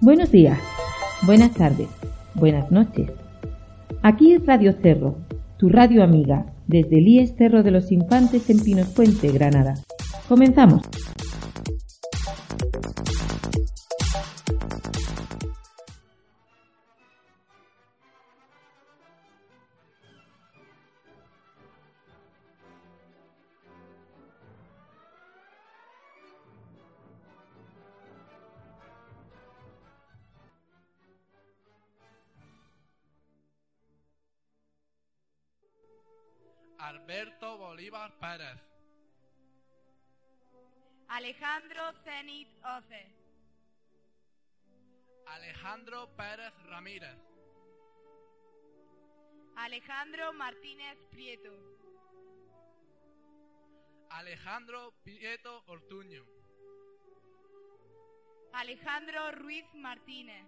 Buenos días, buenas tardes, buenas noches. Aquí es Radio Cerro, tu radio amiga, desde el IES Cerro de los Infantes en Pinos Puente, Granada. Comenzamos. Bolívar Pérez, Alejandro Zenit Oce, Alejandro Pérez Ramírez, Alejandro Martínez Prieto, Alejandro Prieto Ortuño, Alejandro Ruiz Martínez,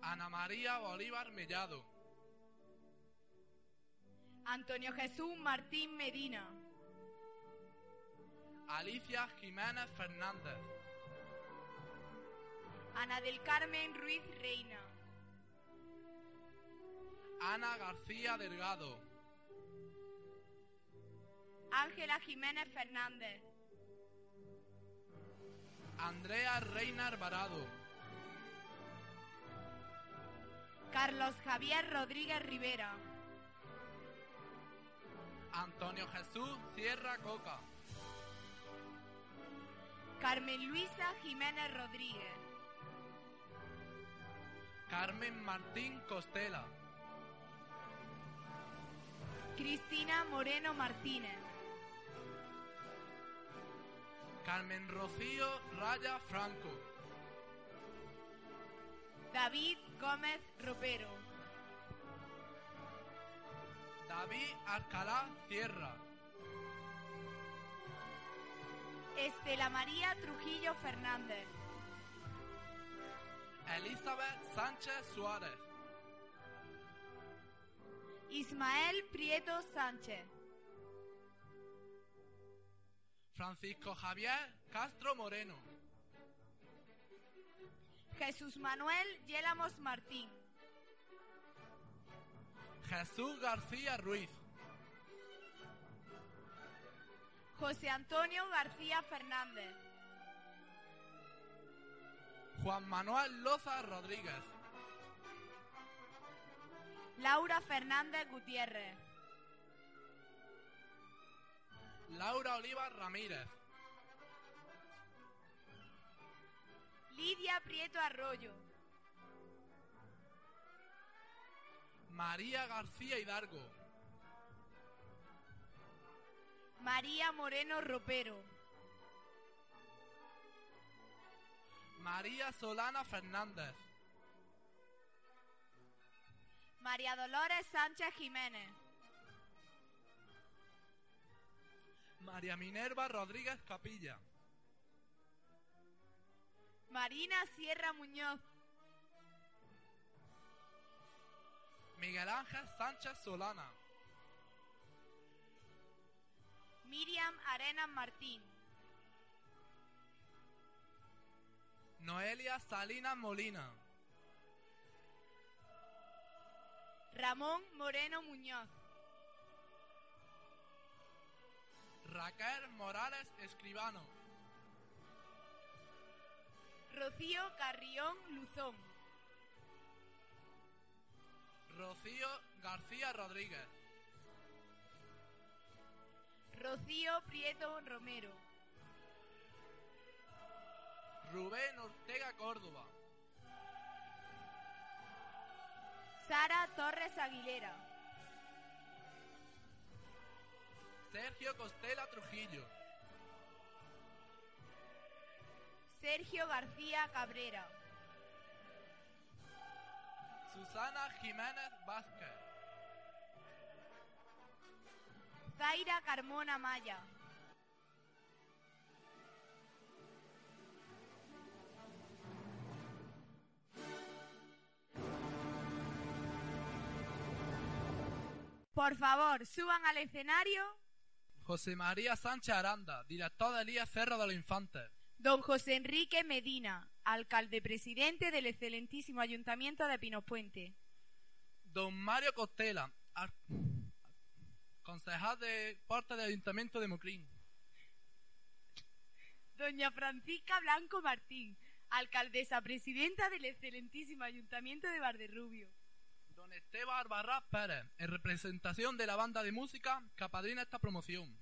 Ana María Bolívar Mellado, Antonio Jesús Martín Medina, Alicia Jiménez Fernández, Ana del Carmen Ruiz Reina, Ana García Delgado, Ángela Jiménez Fernández, Andrea Reina Alvarado, Carlos Javier Rodríguez Rivera, Antonio Jesús Sierra Coca, Carmen Luisa Jiménez Rodríguez, Carmen Martín Costela, Cristina Moreno Martínez, Carmen Rocío Raya Franco, David Gómez Ropero, David Alcalá Sierra, Estela María Trujillo Fernández, Elizabeth Sánchez Suárez, Ismael Prieto Sánchez, Francisco Javier Castro Moreno, Jesús Manuel Yélamos Martín, Jesús García Ruiz, José Antonio García Fernández, Juan Manuel Loza Rodríguez, Laura Fernández Gutiérrez, Laura Oliva Ramírez, Lidia Prieto Arroyo, María García Hidalgo, María Moreno Ropero, María Solana Fernández, María Dolores Sánchez Jiménez, María Minerva Rodríguez Capilla, Marina Sierra Muñoz, Miguel Ángel Sánchez Solana, Miriam Arenas Martín, Noelia Salinas Molina, Ramón Moreno Muñoz, Raquel Morales Escribano, Rocío Carrión Luzón, Rocío García Rodríguez, Rocío Prieto Romero, Rubén Ortega Córdoba, Sara Torres Aguilera, Sergio Costela Trujillo, Sergio García Cabrera. Susana Jiménez Vázquez. Zaira Carmona Maya. Por favor, suban al escenario José María Sánchez Aranda, director del IE Cerro de los Infantes. don José Enrique Medina, alcalde presidente del excelentísimo Ayuntamiento de Pinospuente. Don Mario Costela, concejal de parte del Ayuntamiento de Mocrín. Doña Francisca Blanco Martín, alcaldesa presidenta del excelentísimo Ayuntamiento de Valderrubio. Don Esteban Albarrás Pérez, en representación de la banda de música que apadrina esta promoción.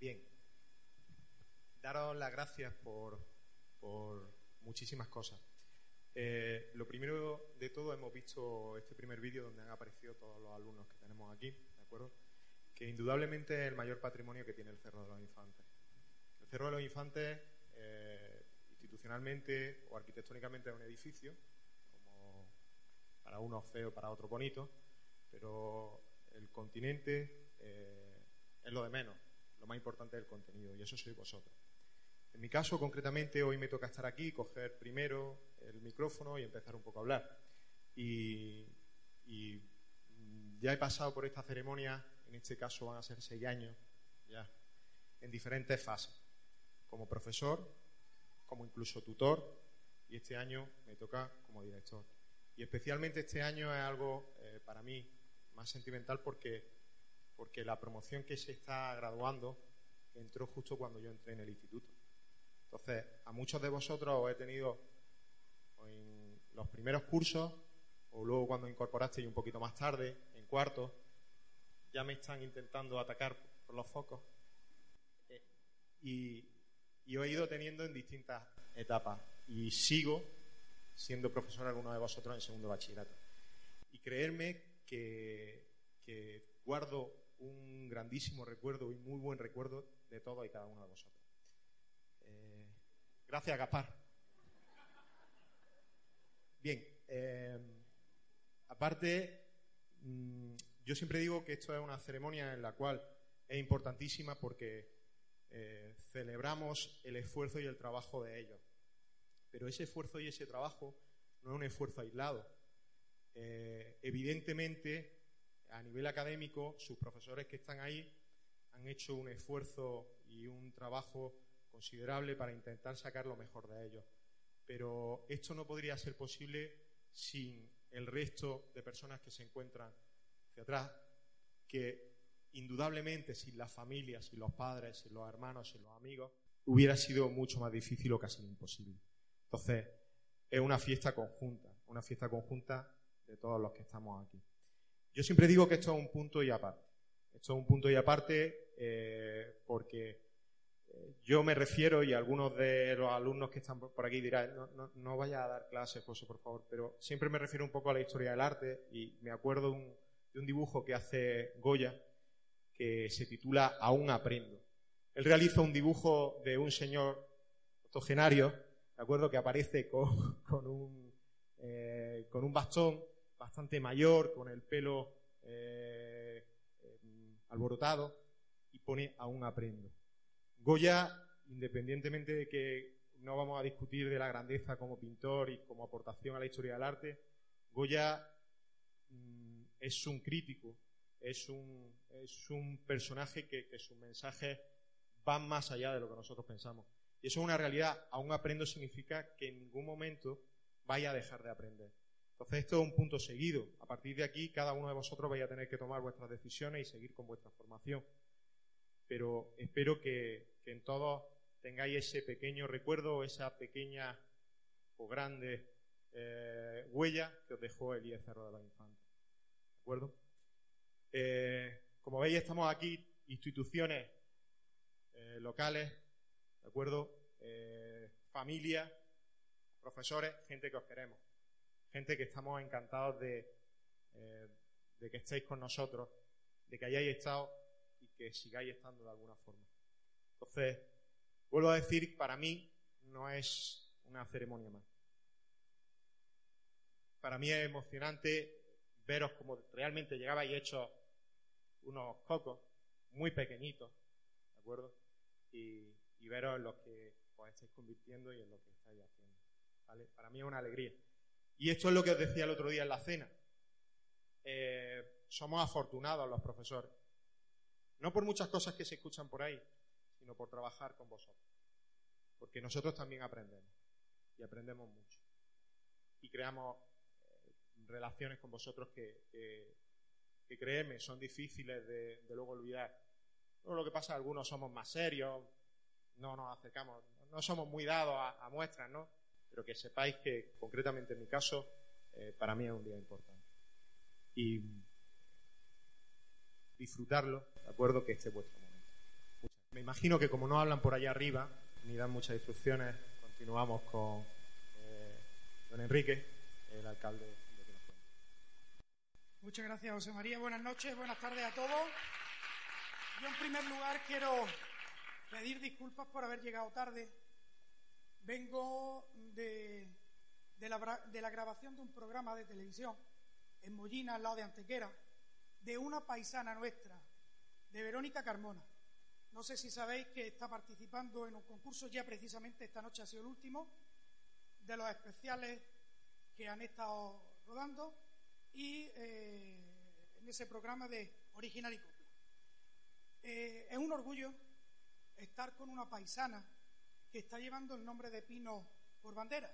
Bien. Daros las gracias por, por muchísimas cosas. Eh, lo primero de todo, hemos visto este primer vídeo donde han aparecido todos los alumnos que tenemos aquí, ¿de acuerdo? Que indudablemente es el mayor patrimonio que tiene el Cerro de los Infantes. El Cerro de los Infantes, eh, institucionalmente o arquitectónicamente, es un edificio, como para unos feo, para otros bonito, pero el continente eh, es lo de menos. Lo más importante es el contenido, y eso sois vosotros. En mi caso, concretamente, hoy me toca estar aquí, coger primero el micrófono y empezar un poco a hablar. Y, ya he pasado por esta ceremonia, en este caso van a ser seis años, ya, en diferentes fases. Como profesor, como incluso tutor, y este año me toca como director. Y especialmente este año es algo eh, para mí más sentimental porque, porque la promoción que se está graduando entró justo cuando yo entré en el instituto. Entonces, a muchos de vosotros os he tenido en los primeros cursos o luego cuando incorporasteis un poquito más tarde, en cuarto, ya me están intentando atacar por los focos. Eh, y, os he ido teniendo en distintas etapas. Y sigo siendo profesor alguno de vosotros en segundo bachillerato. Y creerme que, que guardo un grandísimo recuerdo y muy buen recuerdo de todos y cada uno de vosotros. Gracias, Gaspar. Bien, eh, aparte, mm, yo siempre digo que esto es una ceremonia en la cual es importantísima porque eh, celebramos el esfuerzo y el trabajo de ellos. Pero ese esfuerzo y ese trabajo no es un esfuerzo aislado. Eh, evidentemente, a nivel académico, sus profesores que están ahí han hecho un esfuerzo y un trabajo considerable para intentar sacar lo mejor de ellos. Pero esto no podría ser posible sin el resto de personas que se encuentran hacia atrás, que indudablemente sin las familias, sin los padres, sin los hermanos, sin los amigos, hubiera sido mucho más difícil o casi imposible. Entonces, es una fiesta conjunta, una fiesta conjunta de todos los que estamos aquí. Yo siempre digo que esto es un punto y aparte. Esto es un punto y aparte eh, porque yo me refiero, y algunos de los alumnos que están por aquí dirán, no, no, vaya a dar clases, José, por favor, pero siempre me refiero un poco a la historia del arte y me acuerdo de un dibujo que hace Goya que se titula Aún aprendo. Él realiza un dibujo de un señor octogenario, ¿de acuerdo?, que aparece con, un, eh, con un bastón bastante mayor, con el pelo eh, eh, alborotado, y pone Aún aprendo. Goya, independientemente de que no vamos a discutir de la grandeza como pintor y como aportación a la historia del arte, Goya mm, es un crítico, es un, es un personaje que, que, sus mensajes van más allá de lo que nosotros pensamos. Y eso es una realidad. Aún aprendo significa que en ningún momento vaya a dejar de aprender. Entonces esto es un punto seguido. A partir de aquí, cada uno de vosotros vaya a tener que tomar vuestras decisiones y seguir con vuestra formación. Pero espero que, que en todos tengáis ese pequeño recuerdo, esa pequeña o grande eh, huella que os dejó el Cerro de los Infantes. ¿De acuerdo? Eh, como veis, estamos aquí, instituciones eh, locales, ¿de acuerdo? Familias, profesores, gente que os queremos, gente que estamos encantados de que estéis con nosotros, de que hayáis estado y que sigáis estando de alguna forma. Entonces, vuelvo a decir, para mí, no es una ceremonia más. Para mí es emocionante veros como realmente llegabais hechos unos cocos muy pequeñitos, ¿de acuerdo? Y, veros en lo que os estáis convirtiendo y en lo que estáis haciendo. Para mí es una alegría. Y esto es lo que os decía el otro día en la cena. Eh, somos afortunados los profesores. No por muchas cosas que se escuchan por ahí, sino por trabajar con vosotros. Porque nosotros también aprendemos. Y aprendemos mucho. Y creamos eh, relaciones con vosotros que, que, créeme, son difíciles de, luego olvidar. Luego lo que pasa, algunos somos más serios, no nos acercamos, no somos muy dados a, muestras, ¿no? Pero que sepáis que, concretamente en mi caso, eh, para mí es un día importante. Y disfrutarlo, ¿de acuerdo? Que este es vuestro. Me imagino que como no hablan por allá arriba, ni dan muchas instrucciones, continuamos con eh, don Enrique, el alcalde de Pinofuente. Muchas gracias, José María. Buenas noches, buenas tardes a todos. Yo, en primer lugar, quiero pedir disculpas por haber llegado tarde. Vengo de, de, la, de, la, grabación de un programa de televisión en Mollina, al lado de Antequera, de una paisana nuestra, de Verónica Carmona. No sé si sabéis que está participando en un concurso, ya precisamente esta noche ha sido el último, de los especiales que han estado rodando, y eh, en ese programa de Original y Copla. Eh, es un orgullo estar con una paisana que está llevando el nombre de Pino por bandera.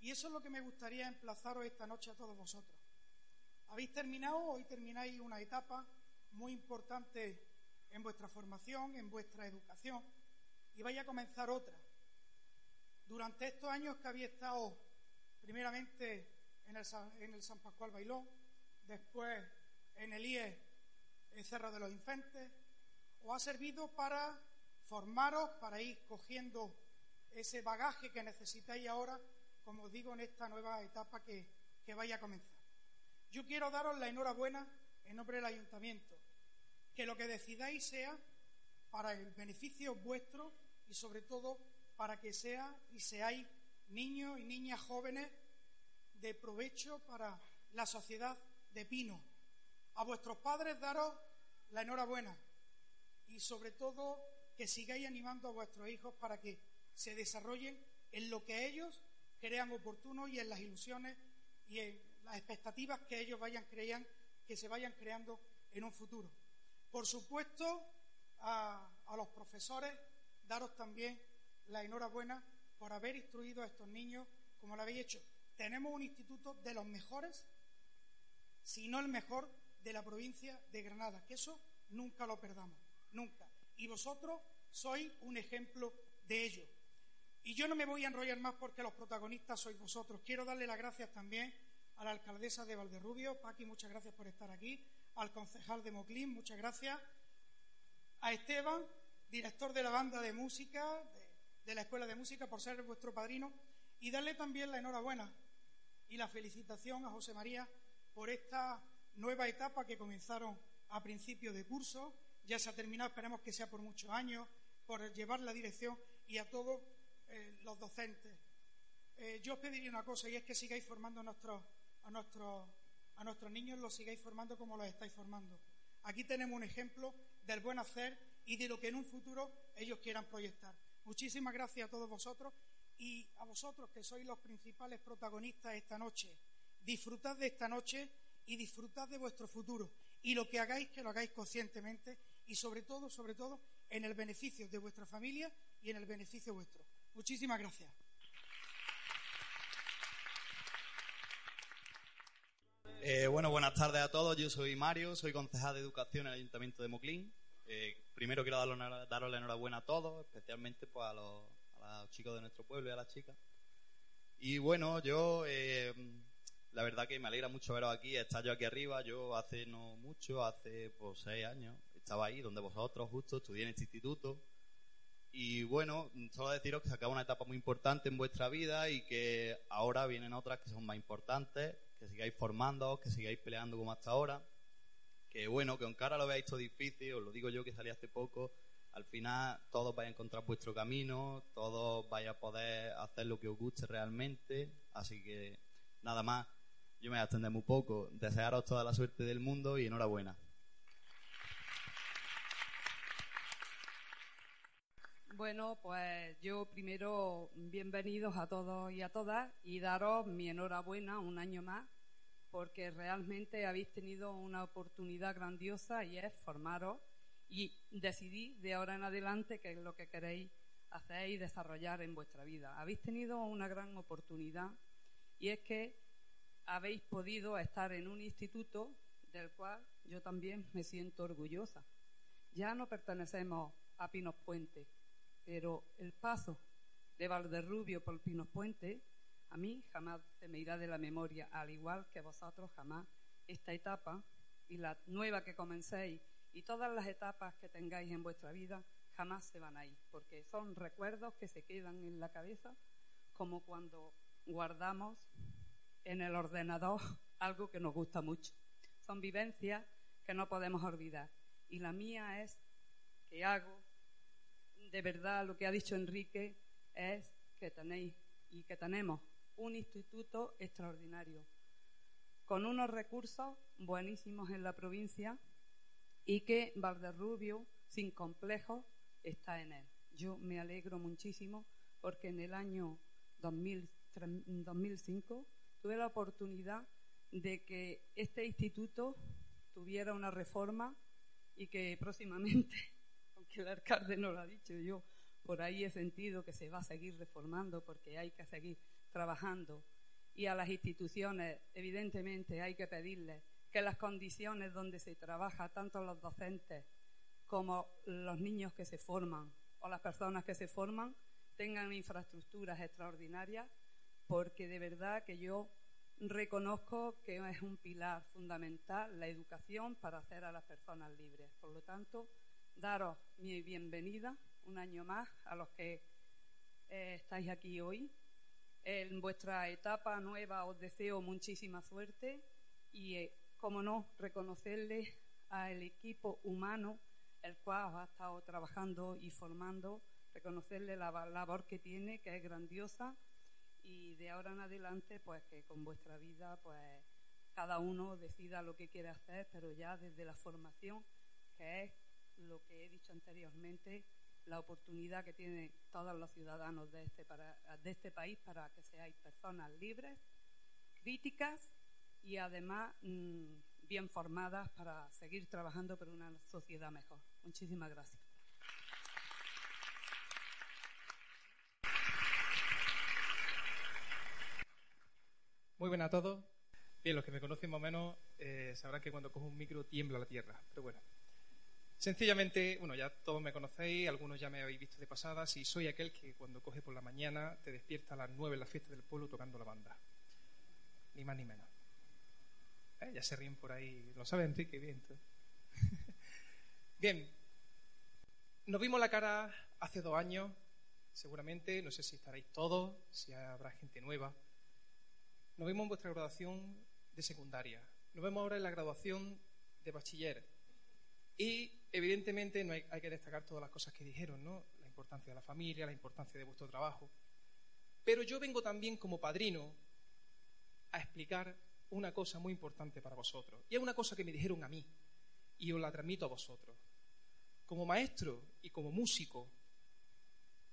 Y eso es lo que me gustaría emplazaros esta noche a todos vosotros. Habéis terminado, hoy termináis una etapa muy importante en vuestra formación, en vuestra educación, y vais a comenzar otra. Durante estos años que habéis estado primeramente en el, en San Pascual Bailón, después en el IE el Cerro de los Infentes, os ha servido para formaros, para ir cogiendo ese bagaje que necesitáis ahora, como os digo, en esta nueva etapa que, que vaya a comenzar. Yo quiero daros la enhorabuena en nombre del ayuntamiento, que lo que decidáis sea para el beneficio vuestro y sobre todo para que sea y seáis niños y niñas jóvenes de provecho para la sociedad de Pino. A vuestros padres daros la enhorabuena y sobre todo que sigáis animando a vuestros hijos para que se desarrollen en lo que ellos crean oportuno y en las ilusiones y en las expectativas que ellos vayan crean, que se vayan creando en un futuro. Por supuesto, a, los profesores, daros también la enhorabuena por haber instruido a estos niños como lo habéis hecho. Tenemos un instituto de los mejores, si no el mejor, de la provincia de Granada, que eso nunca lo perdamos, nunca y vosotros sois un ejemplo de ello. Y yo no me voy a enrollar más porque los protagonistas sois vosotros. Quiero darle las gracias también a la alcaldesa de Valderrubio, Paqui, muchas gracias por estar aquí, al concejal de Moclín, muchas gracias, a Esteban, director de la banda de música, de, la Escuela de Música, por ser vuestro padrino, y darle también la enhorabuena y la felicitación a José María por esta nueva etapa que comenzaron a principio de curso. Ya se ha terminado, esperemos que sea por muchos años, por llevar la dirección y a todos eh, los docentes. Eh, yo os pediría una cosa y es que sigáis formando a a, nuestros, a nuestros niños, los sigáis formando como los estáis formando. Aquí tenemos un ejemplo del buen hacer y de lo que en un futuro ellos quieran proyectar. Muchísimas gracias a todos vosotros y a vosotros que sois los principales protagonistas esta noche. Disfrutad de esta noche y disfrutad de vuestro futuro. Y lo que hagáis, que lo hagáis conscientemente y sobre todo, sobre todo, en el beneficio de vuestra familia y en el beneficio vuestro. Muchísimas gracias. Eh, bueno, buenas tardes a todos. Yo soy Mario, soy concejal de Educación en el Ayuntamiento de Moclín. Eh, primero quiero daros, daros la enhorabuena a todos, especialmente pues, a, los, a, los, chicos de nuestro pueblo y a las chicas. Y bueno, yo eh, la verdad que me alegra mucho veros aquí, estar yo aquí arriba. Yo hace no mucho, hace pues seis años, estaba ahí donde vosotros justo, estudié en este instituto. Y bueno, solo deciros que se acaba una etapa muy importante en vuestra vida y que ahora vienen otras que son más importantes, que sigáis formando, que sigáis peleando como hasta ahora. Que bueno, que aunque ahora lo veáis todo difícil, os lo digo yo que salí hace poco, al final todos vais a encontrar vuestro camino, todos vais a poder hacer lo que os guste realmente, así que nada más, yo me voy a extender muy poco, desearos toda la suerte del mundo y enhorabuena. Bueno, pues yo primero bienvenidos a todos y a todas y daros mi enhorabuena un año más porque realmente habéis tenido una oportunidad grandiosa y es formaros y decidir de ahora en adelante qué es lo que queréis hacer y desarrollar en vuestra vida. Habéis tenido una gran oportunidad y es que habéis podido estar en un instituto del cual yo también me siento orgullosa. Ya no pertenecemos a Pinos Puente, pero el paso de Valderrubio por Pinos Puente a mí jamás se me irá de la memoria, al igual que vosotros jamás esta etapa y la nueva que comencéis y todas las etapas que tengáis en vuestra vida jamás se van a ir, porque son recuerdos que se quedan en la cabeza, como cuando guardamos en el ordenador algo que nos gusta mucho. Son vivencias que no podemos olvidar. Y la mía es que hago, de verdad, lo que ha dicho Enrique, es que tenéis y que tenemos un instituto extraordinario, con unos recursos buenísimos en la provincia y que Valderrubio, sin complejos, está en él. Yo me alegro muchísimo porque en el año 2005 tuve la oportunidad de que este instituto tuviera una reforma y que próximamente, aunque el alcalde no lo ha dicho, yo por ahí he sentido que se va a seguir reformando porque hay que seguir trabajando. Y a las instituciones, evidentemente, hay que pedirles que las condiciones donde se trabaja, tanto los docentes como los niños que se forman o las personas que se forman, tengan infraestructuras extraordinarias, porque de verdad que yo reconozco que es un pilar fundamental la educación para hacer a las personas libres. Por lo tanto, daros mi bienvenida un año más a los que eh, estáis aquí hoy. En vuestra etapa nueva os deseo muchísima suerte y, eh, como no, reconocerle al equipo humano el cual os ha estado trabajando y formando, reconocerle la labor que tiene, que es grandiosa, y de ahora en adelante, pues que con vuestra vida, pues cada uno decida lo que quiere hacer, pero ya desde la formación, que es lo que he dicho anteriormente, la oportunidad que tienen todos los ciudadanos de este, de este país para que seáis personas libres, críticas y además mm, bien formadas para seguir trabajando por una sociedad mejor. Muchísimas gracias. Muy buenas a todos. Bien, los que me conocen más o menos eh, sabrán que cuando cojo un micro tiembla la tierra. Pero bueno, Sencillamente, bueno, ya todos me conocéis, algunos ya me habéis visto de pasada, si soy aquel que cuando coge por la mañana te despierta a las nueve en la fiesta del pueblo tocando la banda. Ni más ni menos. ¿Eh? Ya se ríen por ahí. ¿Lo sabe Enrique? Bien. Bien. Nos vimos la cara hace dos años, seguramente. No sé si estaréis todos, si habrá gente nueva. Nos vimos en vuestra graduación de secundaria. Nos vemos ahora en la graduación de bachiller. Y evidentemente no hay, que destacar todas las cosas que dijeron, ¿no? La importancia de la familia, la importancia de vuestro trabajo. Pero yo vengo también como padrino a explicar una cosa muy importante para vosotros. Y es una cosa que me dijeron a mí y os la transmito a vosotros. Como maestro y como músico,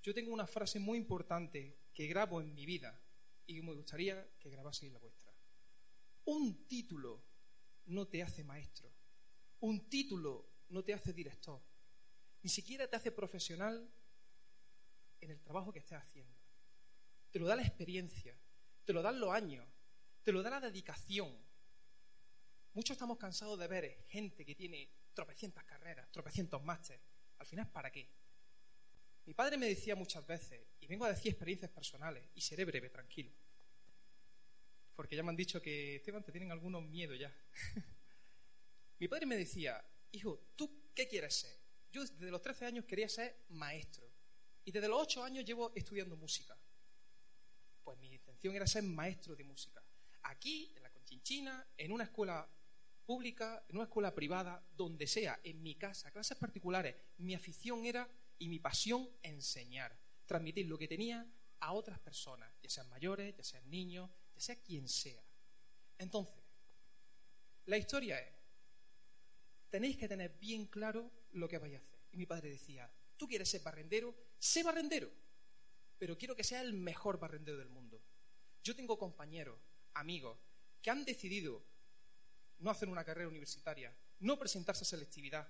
yo tengo una frase muy importante que grabo en mi vida y me gustaría que grabaseis la vuestra. Un título no te hace maestro. Un título no te hace director, ni siquiera te hace profesional en el trabajo que estés haciendo. Te lo da la experiencia, te lo dan los años, te lo da la dedicación. Muchos estamos cansados de ver gente que tiene tropecientas carreras, tropecientos másteres. Al final, ¿para qué? Mi padre me decía muchas veces, y vengo a decir experiencias personales, y seré breve, tranquilo. Porque ya me han dicho que, Esteban, te tienen algunos miedos ya. Mi padre me decía, hijo, ¿tú qué quieres ser? Yo desde los 13 años quería ser maestro. Y desde los 8 años llevo estudiando música. Pues mi intención era ser maestro de música. Aquí, en la Conchinchina, en una escuela pública, en una escuela privada, donde sea, en mi casa, clases particulares, mi afición era y mi pasión enseñar, transmitir lo que tenía a otras personas, ya sean mayores, ya sean niños, ya sea quien sea. Entonces, la historia es, tenéis que tener bien claro lo que vais a hacer. Y mi padre decía, tú quieres ser barrendero, sé barrendero, pero quiero que sea el mejor barrendero del mundo. Yo tengo compañeros, amigos, que han decidido no hacer una carrera universitaria, no presentarse a selectividad,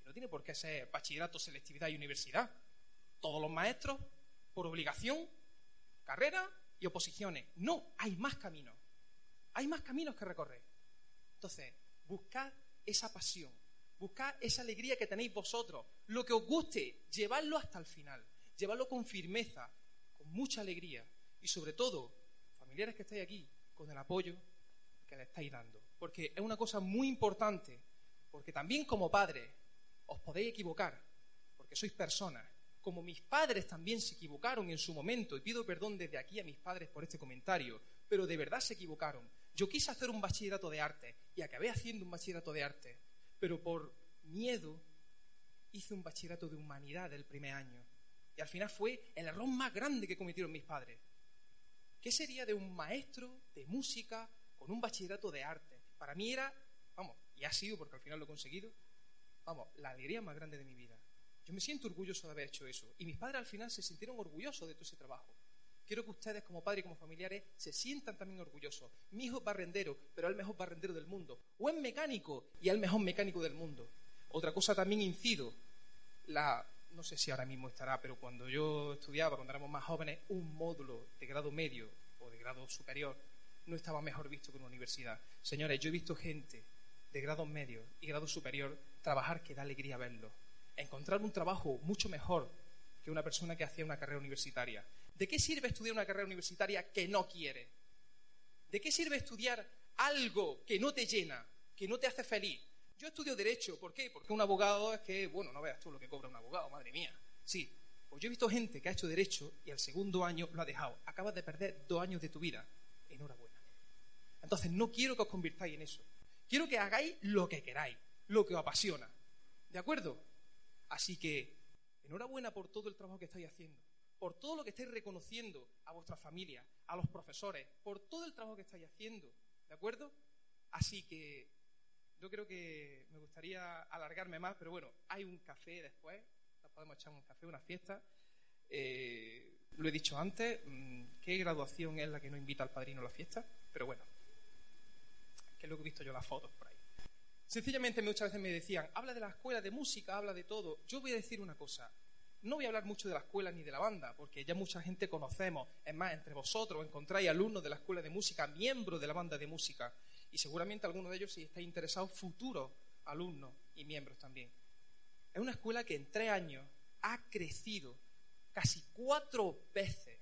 que no tiene por qué ser bachillerato, selectividad y universidad. Todos los maestros, por obligación, carrera y oposiciones. No, hay más caminos. Hay más caminos que recorrer. Entonces, buscad esa pasión, buscad esa alegría que tenéis vosotros, lo que os guste, llevadlo hasta el final, llevadlo con firmeza, con mucha alegría. Y sobre todo, familiares que estáis aquí, con el apoyo que le estáis dando. Porque es una cosa muy importante, porque también como padres os podéis equivocar, porque sois personas, como mis padres también se equivocaron en su momento, y pido perdón desde aquí a mis padres por este comentario, pero de verdad se equivocaron. Yo quise hacer un bachillerato de arte y acabé haciendo un bachillerato de arte, pero por miedo hice un bachillerato de humanidad del primer año. Y al final fue el error más grande que cometieron mis padres. ¿Qué sería de un maestro de música con un bachillerato de arte? Para mí era, vamos, y ha sido porque al final lo he conseguido, vamos, la alegría más grande de mi vida. Yo me siento orgulloso de haber hecho eso. Y mis padres al final se sintieron orgullosos de todo ese trabajo. Quiero que ustedes, como padres y como familiares, se sientan también orgullosos. Mi hijo es barrendero, pero es el mejor barrendero del mundo. O es mecánico y es el mejor mecánico del mundo. Otra cosa también incido. La, no sé si ahora mismo estará, pero cuando yo estudiaba, cuando éramos más jóvenes, un módulo de grado medio o de grado superior no estaba mejor visto que una universidad. Señores, yo he visto gente de grado medio y grado superior trabajar que da alegría verlo encontrar un trabajo mucho mejor que una persona que hacía una carrera universitaria. ¿De qué sirve estudiar una carrera universitaria que no quiere? ¿De qué sirve estudiar algo que no te llena, que no te hace feliz? Yo estudio Derecho, ¿por qué? Porque un abogado es que, bueno, no veas tú lo que cobra un abogado, madre mía. Sí, pues yo he visto gente que ha hecho Derecho y al segundo año lo ha dejado. Acabas de perder dos años de tu vida. Enhorabuena. Entonces, no quiero que os convirtáis en eso. Quiero que hagáis lo que queráis, lo que os apasiona. ¿De acuerdo? Así que, enhorabuena por todo el trabajo que estáis haciendo, por todo lo que estáis reconociendo a vuestra familia, a los profesores, por todo el trabajo que estáis haciendo, ¿de acuerdo? Así que yo creo que me gustaría alargarme más, pero bueno, hay un café después, nos podemos echar un café, una fiesta. Eh, lo he dicho antes, mm, ¿qué graduación es la que no invita al padrino a la fiesta? Pero bueno, que es lo he visto yo las fotos por ahí. Sencillamente muchas veces me decían, habla de la escuela de música, habla de todo. Yo voy a decir una cosa, no voy a hablar mucho de la escuela ni de la banda, porque ya mucha gente conocemos. Es más, entre vosotros encontráis alumnos de la escuela de música, miembros de la banda de música, y seguramente algunos de ellos, si estáis interesados, futuros alumnos y miembros también. Es una escuela que en tres años ha crecido casi cuatro veces.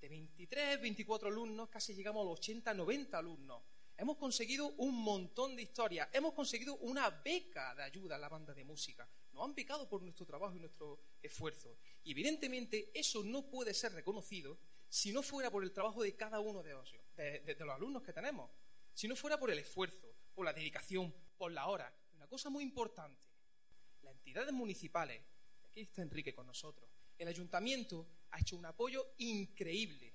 De 23, 24 alumnos, casi llegamos a los 80, 90 alumnos. Hemos conseguido un montón de historias. Hemos conseguido una beca de ayuda a la banda de música. Nos han becado por nuestro trabajo y nuestro esfuerzo. Y evidentemente eso no puede ser reconocido si no fuera por el trabajo de cada uno de los, de, los alumnos que tenemos. Si no fuera por el esfuerzo, por la dedicación, por la hora. Una cosa muy importante. Las entidades municipales, aquí está Enrique con nosotros, el ayuntamiento ha hecho un apoyo increíble.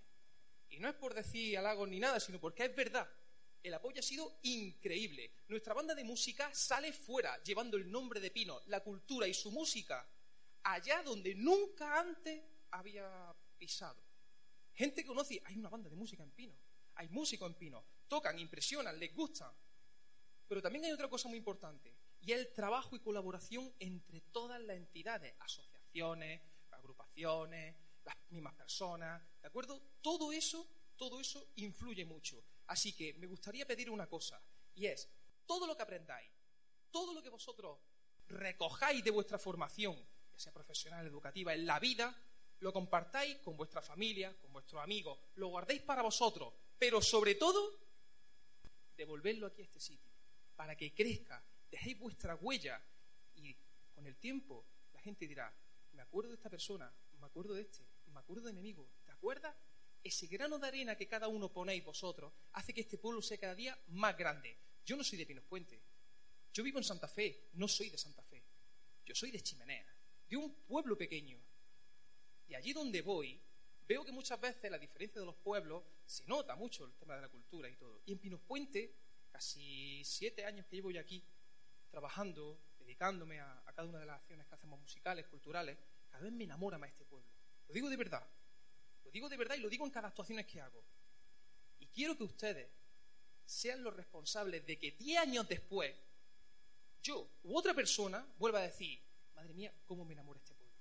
Y no es por decir halagos ni nada, sino porque es verdad el apoyo ha sido increíble. Nuestra banda de música sale fuera llevando el nombre de Pino, la cultura y su música allá donde nunca antes había pisado. Gente que conoce, hay una banda de música en Pino, hay músicos en Pino, tocan, impresionan, les gustan. Pero también hay otra cosa muy importante, y es el trabajo y colaboración entre todas las entidades, asociaciones, agrupaciones, las mismas personas, ¿de acuerdo? Todo eso, todo eso influye mucho. Así que me gustaría pedir una cosa, y es, todo lo que aprendáis, todo lo que vosotros recojáis de vuestra formación, ya sea profesional, educativa, en la vida, lo compartáis con vuestra familia, con vuestros amigos, lo guardéis para vosotros, pero sobre todo, devolverlo aquí a este sitio, para que crezca, dejéis vuestra huella y con el tiempo la gente dirá, me acuerdo de esta persona, me acuerdo de este, me acuerdo de mi amigo, ¿te acuerdas? Ese grano de arena que cada uno ponéis vosotros hace que este pueblo sea cada día más grande. Yo no soy de Pinos Puente. Yo vivo en Santa Fe, no soy de Santa Fe. Yo soy de Chimenea, de un pueblo pequeño. Y allí donde voy, veo que muchas veces la diferencia de los pueblos se nota mucho el tema de la cultura y todo. Y en Pinos Puente, casi siete años que llevo yo aquí, trabajando, dedicándome a, a cada una de las acciones que hacemos musicales, culturales, cada vez me enamora más este pueblo. Lo digo de verdad. Lo digo de verdad y lo digo en cada actuación que hago. Y quiero que ustedes sean los responsables de que diez años después yo u otra persona vuelva a decir, madre mía, cómo me enamora este pueblo.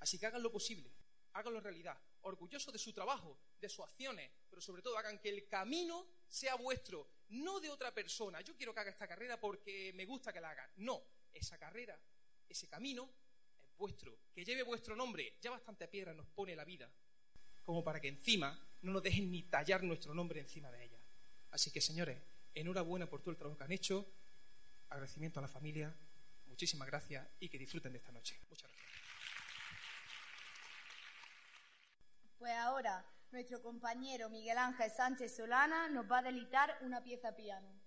Así que hagan lo posible, háganlo realidad, orgullosos de su trabajo, de sus acciones, pero sobre todo hagan que el camino sea vuestro, no de otra persona. Yo quiero que haga esta carrera porque me gusta que la haga. No, esa carrera, ese camino es vuestro. Que lleve vuestro nombre, ya bastante piedra nos pone la vida, como para que encima no nos dejen ni tallar nuestro nombre encima de ella. Así que, señores, enhorabuena por todo el trabajo que han hecho, agradecimiento a la familia, muchísimas gracias y que disfruten de esta noche. Muchas gracias. Pues ahora nuestro compañero Miguel Ángel Sánchez Solana nos va a delitar una pieza piano.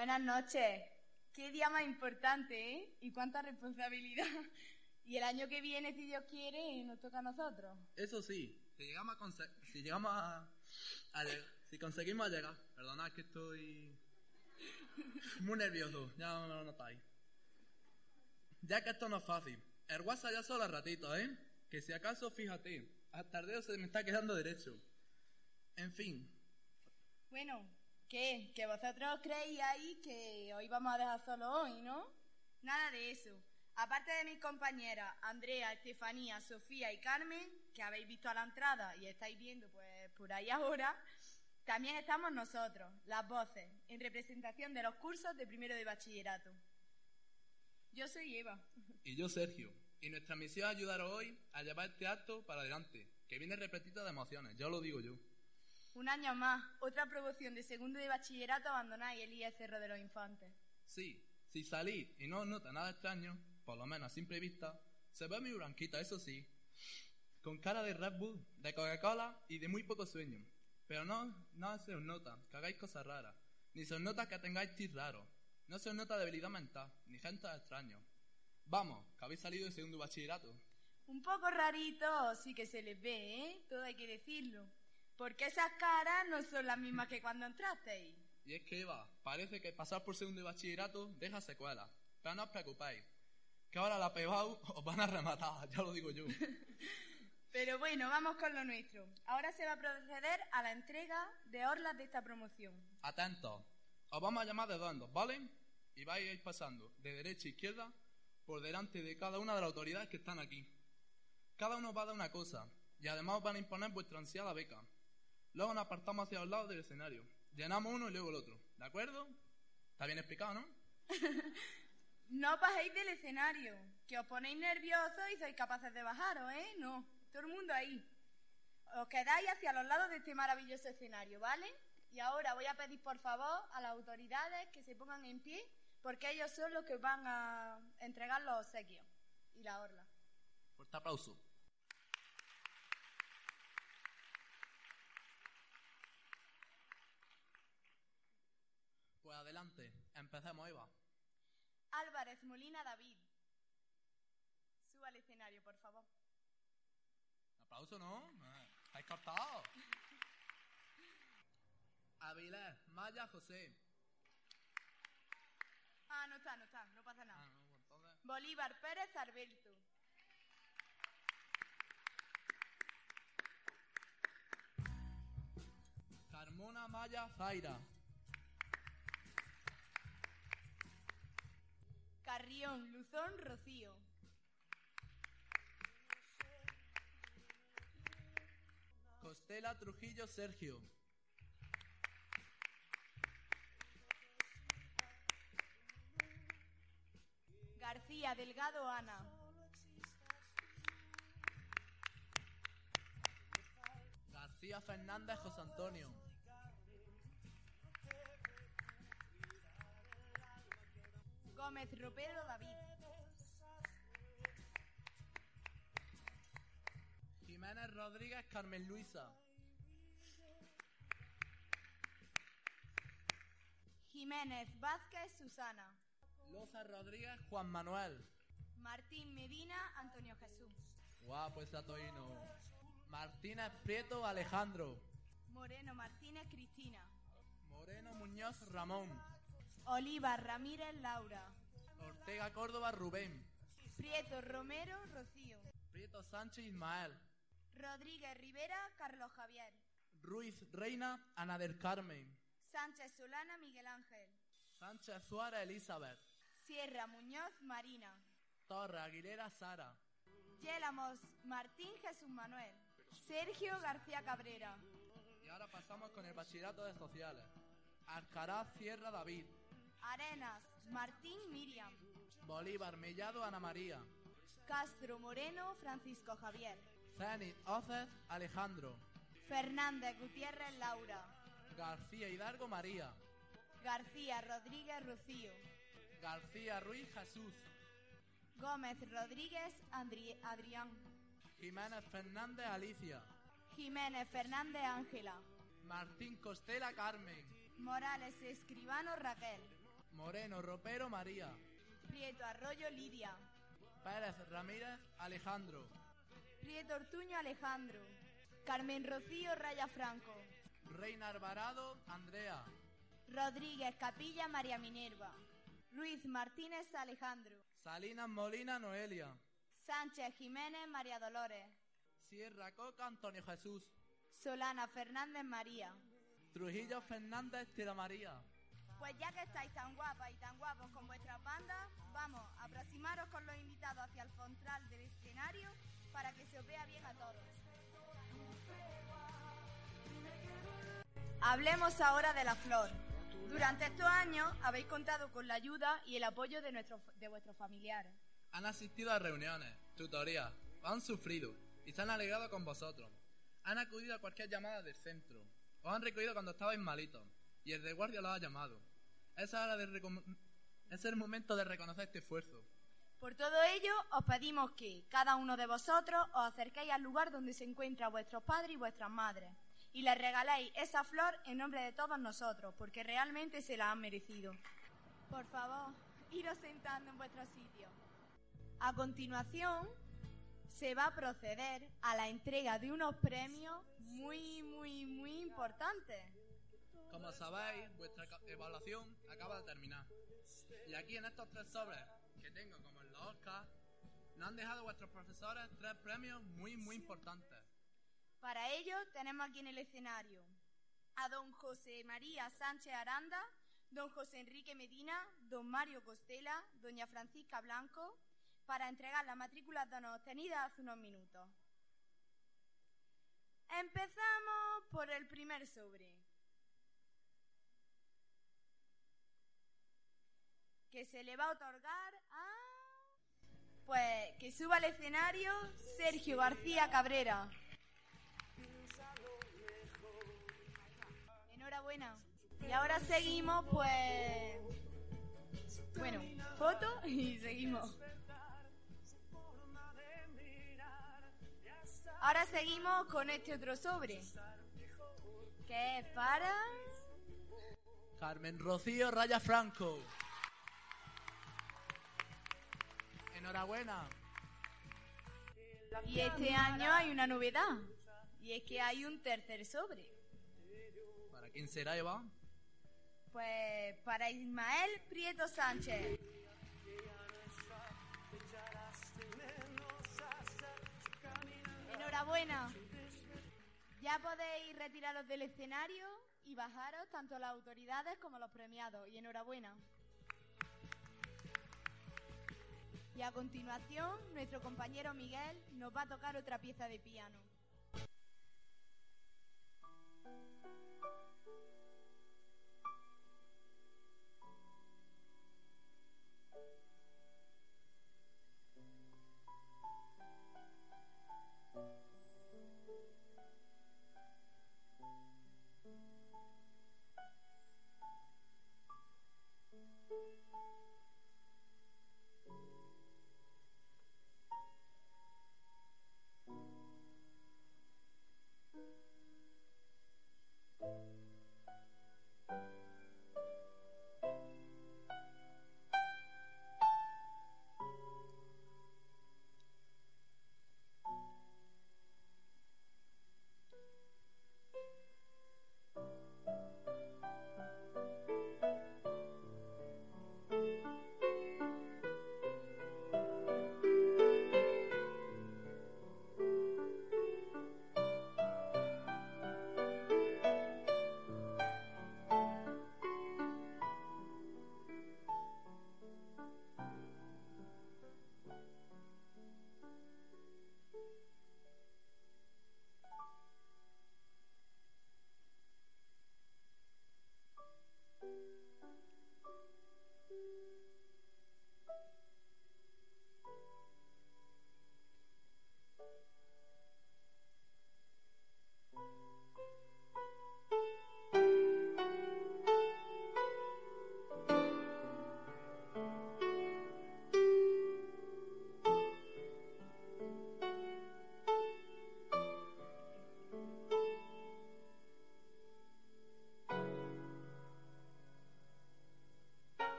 Buenas noches. Qué día más importante, ¿eh? Y cuánta responsabilidad. Y el año que viene, si Dios quiere, nos toca a nosotros. Eso sí, si llegamos a, conse- si llegamos a, a si conseguimos llegar, perdonad que estoy muy nervioso, ya me lo notáis. Ya que esto no es fácil, el WhatsApp ya solo a ratito, ¿eh? Que si acaso, fíjate, hasta dedo se me está quedando derecho. En fin, Bueno, ¿qué? Que vosotros creíais que hoy vamos a dejar solo hoy, ¿no? Nada de eso. Aparte de mis compañeras Andrea, Estefanía, Sofía y Carmen, que habéis visto a la entrada y estáis viendo pues por ahí ahora, también estamos nosotros, las voces, en representación de los cursos de primero de bachillerato. Yo soy Eva. y yo Sergio, y nuestra misión es ayudaros hoy a llevar este acto para adelante, que viene repletito de emociones, ya lo digo yo. Un año más, otra promoción de segundo de bachillerato abandonáis el IE Cerro de los Infantes. Sí, si salís y no os nota nada extraño, por lo menos a simple vista, se ve muy blanquita, eso sí, con cara de Red Bull, de Coca-Cola y de muy poco sueño. Pero no, no se os nota que hagáis cosas raras, ni se os nota que tengáis tis raros, no se os nota debilidad mental, ni gente extraños. Vamos, que habéis salido de segundo bachillerato. Un poco rarito sí que se les ve, ¿eh? Todo hay que decirlo. Porque esas caras no son las mismas que cuando entrasteis. Y es que Eva, parece que pasar por segundo de bachillerato deja secuelas. Pero no os preocupéis, que ahora la PEBAU os van a rematar, ya lo digo yo. Pero bueno, vamos con lo nuestro. Ahora se va a proceder a la entrega de orlas de esta promoción. Atentos, os vamos a llamar de dos ¿vale? Y vais a ir pasando de derecha a izquierda por delante de cada una de las autoridades que están aquí. Cada uno os va a dar una cosa y además os van a imponer vuestra ansiada beca. Luego nos apartamos hacia los lados del escenario. Llenamos uno y luego el otro. ¿De acuerdo? Está bien explicado, ¿no? No bajéis del escenario, que os ponéis nerviosos y sois capaces de bajaros, ¿eh? No, todo el mundo ahí. Os quedáis hacia los lados de este maravilloso escenario, ¿vale? Y ahora voy a pedir por favor a las autoridades que se pongan en pie, porque ellos son los que van a entregar los obsequios y la orla. Fuerte aplauso. Pues adelante, empecemos, Eva. Álvarez Molina David. Suba al escenario, por favor. Aplauso, ¿no? Ah, Estáis cortados. Avilés, Maya, José. Ah, no está, no está, no pasa nada. Ah, no, entonces. Bolívar Pérez Arbelto. Carmona, Maya, Zaira. Carrión Luzón Rocío. Costela, Trujillo, Sergio. García Delgado Ana. García Fernández, José Antonio. Gómez Ropero David. Jiménez Rodríguez, Carmen Luisa. Jiménez Vázquez Susana. Loza Rodríguez, Juan Manuel. Martín Medina Antonio Jesús. Guapo ese atoíno. Martínez Prieto, Alejandro. Moreno Martínez Cristina. Moreno Muñoz, Ramón. Oliva Ramírez Laura. Ortega Córdoba, Rubén. Prieto Romero Rocío. Prieto Sánchez, Ismael. Rodríguez Rivera Carlos Javier. Ruiz Reina, Ana del Carmen. Sánchez Solana Miguel Ángel. Sánchez Suárez, Elizabeth. Sierra Muñoz Marina. Torre Aguilera, Sara. Yélamos Martín Jesús Manuel. Sergio García Cabrera. Y ahora pasamos con el bachillerato de sociales. Alcaraz, Sierra, David. Arenas Martín Miriam. Bolívar, Mellado, Ana María. Castro Moreno Francisco Javier. Zenit, Oces, Alejandro. Fernández Gutiérrez Laura. García Hidalgo, María. García Rodríguez Rocío. García Ruiz, Jesús. Gómez Rodríguez Andri- Adrián. Jiménez Fernández, Alicia. Jiménez Fernández Ángela. Martín Costela, Carmen. Morales Escribano Raquel. Moreno Ropero María. Prieto Arroyo Lidia. Pérez Ramírez Alejandro. Prieto Ortuño Alejandro. Carmen Rocío Raya Franco. Reina Alvarado Andrea. Rodríguez Capilla María Minerva. Ruiz Martínez Alejandro. Salinas Molina Noelia. Sánchez Jiménez María Dolores. Sierra Coca Antonio Jesús. Solana Fernández María. Trujillo Fernández Tira María. Pues ya que estáis tan guapas y tan guapos con vuestras bandas, vamos, aproximaros con los invitados hacia el frontal del escenario para que se os vea bien a todos. Hablemos ahora de la flor. Durante estos años habéis contado con la ayuda y el apoyo de, nuestros de vuestros familiares. Han asistido a reuniones, tutorías, han sufrido y se han alegrado con vosotros. Han acudido a cualquier llamada del centro. Os han recogido cuando estabais malitos y el de guardia los ha llamado. Es, el momento de reconocer este esfuerzo. Por todo ello, os pedimos que cada uno de vosotros os acerquéis al lugar donde se encuentran vuestros padres y vuestras madres y les regaléis esa flor en nombre de todos nosotros, porque realmente se la han merecido. Por favor, iros sentando en vuestro sitio. A continuación, se va a proceder a la entrega de unos premios muy, muy, muy importantes. Como sabéis, vuestra evaluación acaba de terminar. Y aquí en estos tres sobres que tengo, como en los Oscars, nos han dejado vuestros profesores tres premios muy, muy importantes. Para ello tenemos aquí en el escenario a don José María Sánchez Aranda, don José Enrique Medina, don Mario Costela, doña Francisca Blanco, para entregar las matrículas donos obtenidas hace unos minutos. Empezamos por el primer sobre. Que se le va a otorgar a... Pues que suba al escenario Sergio García Cabrera. Enhorabuena. Y ahora seguimos, pues. Bueno, foto y seguimos. Ahora seguimos con este otro sobre. Que es para. Carmen Rocío Raya Franco. Enhorabuena. Y este año hay una novedad. Y es que hay un tercer sobre. ¿Para quién será, Eva? Pues para Ismael Prieto Sánchez. Enhorabuena. Ya podéis retiraros del escenario y bajaros tanto las autoridades como los premiados. Y enhorabuena. Y a continuación, nuestro compañero Miguel nos va a tocar otra pieza de piano. Thank you.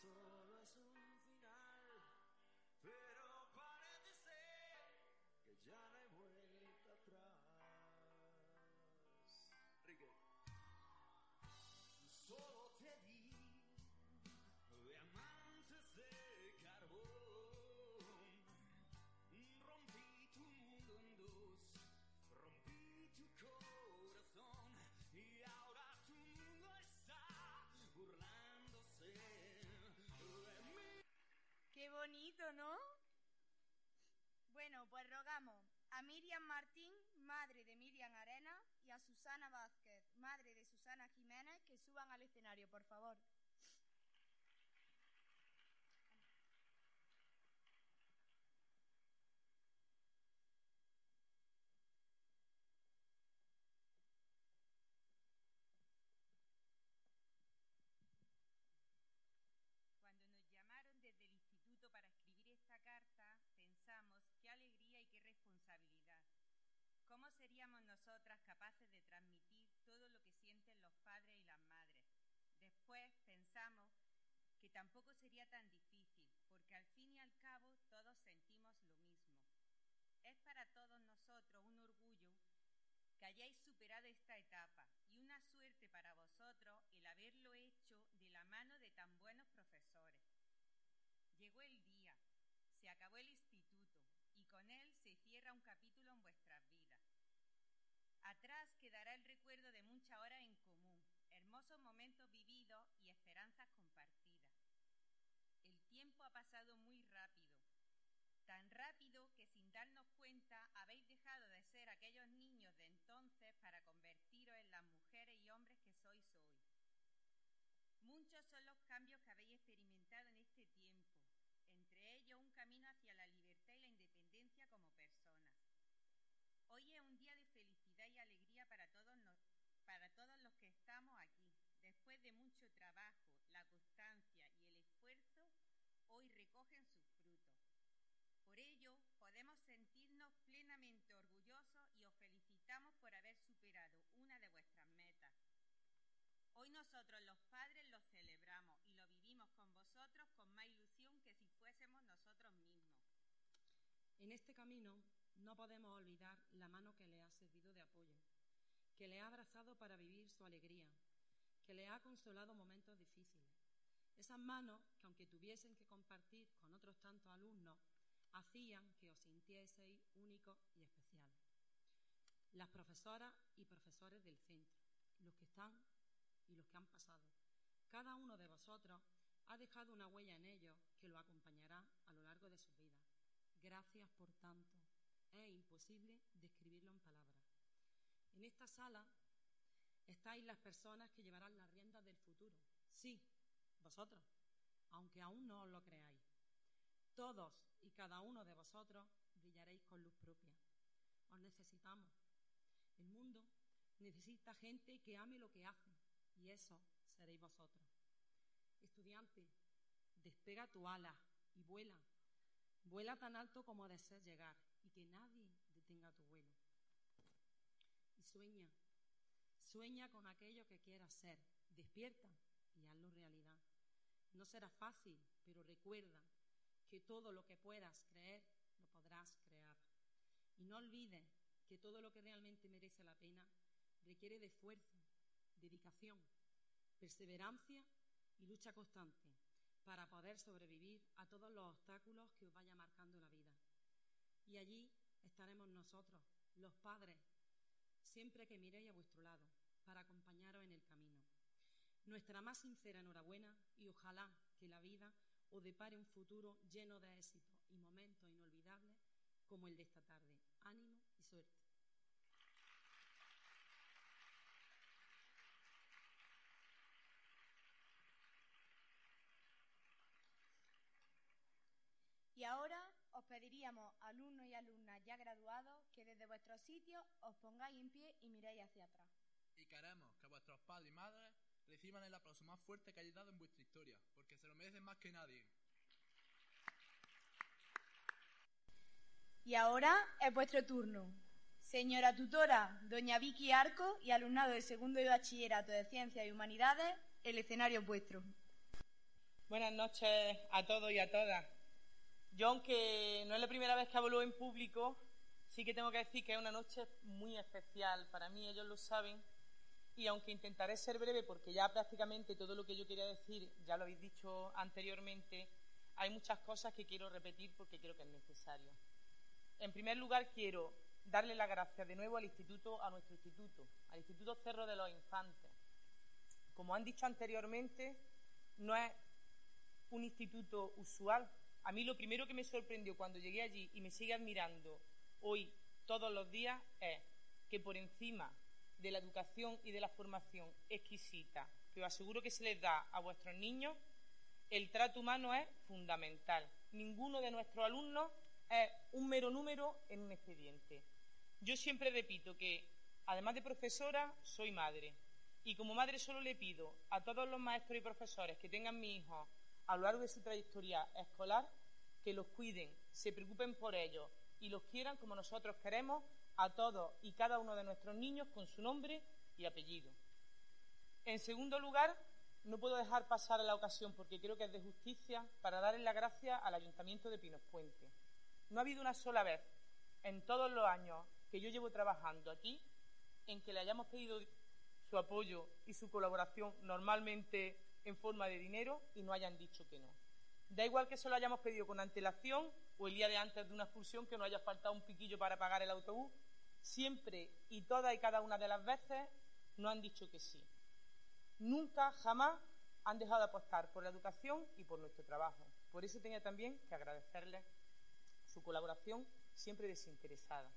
Solo es bonito, ¿no? Bueno, pues rogamos a Miriam Martín, madre de Miriam Arena, y a Susana Vázquez, madre de Susana Jiménez, que suban al escenario, por favor. Cuando nos llamaron desde el instituto para escribir esta carta, pensamos qué alegría y qué responsabilidad. ¿Cómo seríamos nosotras capaces de transmitir todo lo que sienten los padres y las madres? Después pensamos que tampoco sería tan difícil, porque al fin y al cabo todos sentimos lo mismo. Es para todos nosotros un orgullo que hayáis superado esta etapa y una suerte para vosotros el haberlo hecho de la mano de tan buenos profesores. Llegó el día, se acabó el instituto y con él se cierra un capítulo en vuestras vidas. Atrás quedará el recuerdo de muchas horas en común, hermosos momentos vividos y esperanzas compartidas. El tiempo ha pasado muy rápido tan rápido que sin darnos cuenta habéis dejado de ser aquellos niños de entonces para convertiros en las mujeres y hombres que sois hoy. Muchos son los cambios que habéis experimentado en este tiempo, entre ellos un camino hacia la libertad y la independencia como personas. Hoy es un día de felicidad y alegría para todos, para todos los que estamos aquí. Después de mucho trabajo, la constancia y el esfuerzo, hoy recogen sus frutos. Por ello, podemos sentirnos plenamente orgullosos y os felicitamos por haber superado una de vuestras metas. Hoy nosotros los padres lo celebramos y lo vivimos con vosotros con más ilusión que si fuésemos nosotros mismos. En este camino no podemos olvidar la mano que le ha servido de apoyo, que le ha abrazado para vivir su alegría, que le ha consolado momentos difíciles. Esas manos que aunque tuviesen que compartir con otros tantos alumnos, hacían que os sintieseis únicos y especiales. Las profesoras y profesores del centro, los que están y los que han pasado. Cada uno de vosotros ha dejado una huella en ellos que lo acompañará a lo largo de su vida. Gracias por tanto. Es imposible describirlo en palabras. En esta sala estáis las personas que llevarán las riendas del futuro. Sí, vosotros, aunque aún no os lo creáis. Todos y cada uno de vosotros brillaréis con luz propia. Os necesitamos. El mundo necesita gente que ame lo que hace y eso seréis vosotros. Estudiante, despega tu ala y vuela. Vuela tan alto como desees llegar y que nadie detenga tu vuelo. Y sueña, sueña con aquello que quieras ser. Despierta y hazlo realidad. No será fácil, pero recuerda que todo lo que puedas creer lo podrás crear. Y no olvides que todo lo que realmente merece la pena requiere de esfuerzo, dedicación, perseverancia y lucha constante para poder sobrevivir a todos los obstáculos que os vaya marcando la vida. Y allí estaremos nosotros, los padres, siempre que miréis a vuestro lado, para acompañaros en el camino. Nuestra más sincera enhorabuena y ojalá que la vida o depare un futuro lleno de éxitos y momentos inolvidables como el de esta tarde. Ánimo y suerte. Y ahora os pediríamos, alumnos y alumnas ya graduados, que desde vuestros sitios os pongáis en pie y miréis hacia atrás. Y queremos que vuestros padres y madres reciban el aplauso más fuerte que hayáis dado en vuestra historia, porque se lo merecen más que nadie. Y ahora es vuestro turno. Señora tutora, doña Vicky Arco y alumnado del segundo de bachillerato de Ciencias y Humanidades, el escenario es vuestro. Buenas noches a todos y a todas. Yo, aunque no es la primera vez que hablo en público, sí que tengo que decir que es una noche muy especial. Para mí, ellos lo saben. Y aunque intentaré ser breve, porque ya prácticamente todo lo que yo quería decir ya lo habéis dicho anteriormente, hay muchas cosas que quiero repetir porque creo que es necesario. En primer lugar, quiero darle las gracias de nuevo al instituto, a nuestro instituto, al Instituto Cerro de los Infantes. Como han dicho anteriormente, no es un instituto usual. A mí lo primero que me sorprendió cuando llegué allí y me sigue admirando hoy todos los días es que por encima de la educación y de la formación exquisita que os aseguro que se les da a vuestros niños, el trato humano es fundamental. Ninguno de nuestros alumnos es un mero número en un expediente. Yo siempre repito que, además de profesora, soy madre. Y como madre solo le pido a todos los maestros y profesores que tengan mi hijo a lo largo de su trayectoria escolar que los cuiden, se preocupen por ellos y los quieran como nosotros queremos a todos y cada uno de nuestros niños con su nombre y apellido. En segundo lugar, no puedo dejar pasar la ocasión, porque creo que es de justicia, para darle la gracia al Ayuntamiento de Pinos Puente. No ha habido una sola vez en todos los años que yo llevo trabajando aquí en que le hayamos pedido su apoyo y su colaboración normalmente en forma de dinero y no hayan dicho que no. Da igual que se lo hayamos pedido con antelación o el día de antes de una expulsión que no haya faltado un piquillo para pagar el autobús, siempre y todas y cada una de las veces no han dicho que sí. Nunca, jamás han dejado de apostar por la educación y por nuestro trabajo. Por eso tenía también que agradecerles su colaboración siempre desinteresada.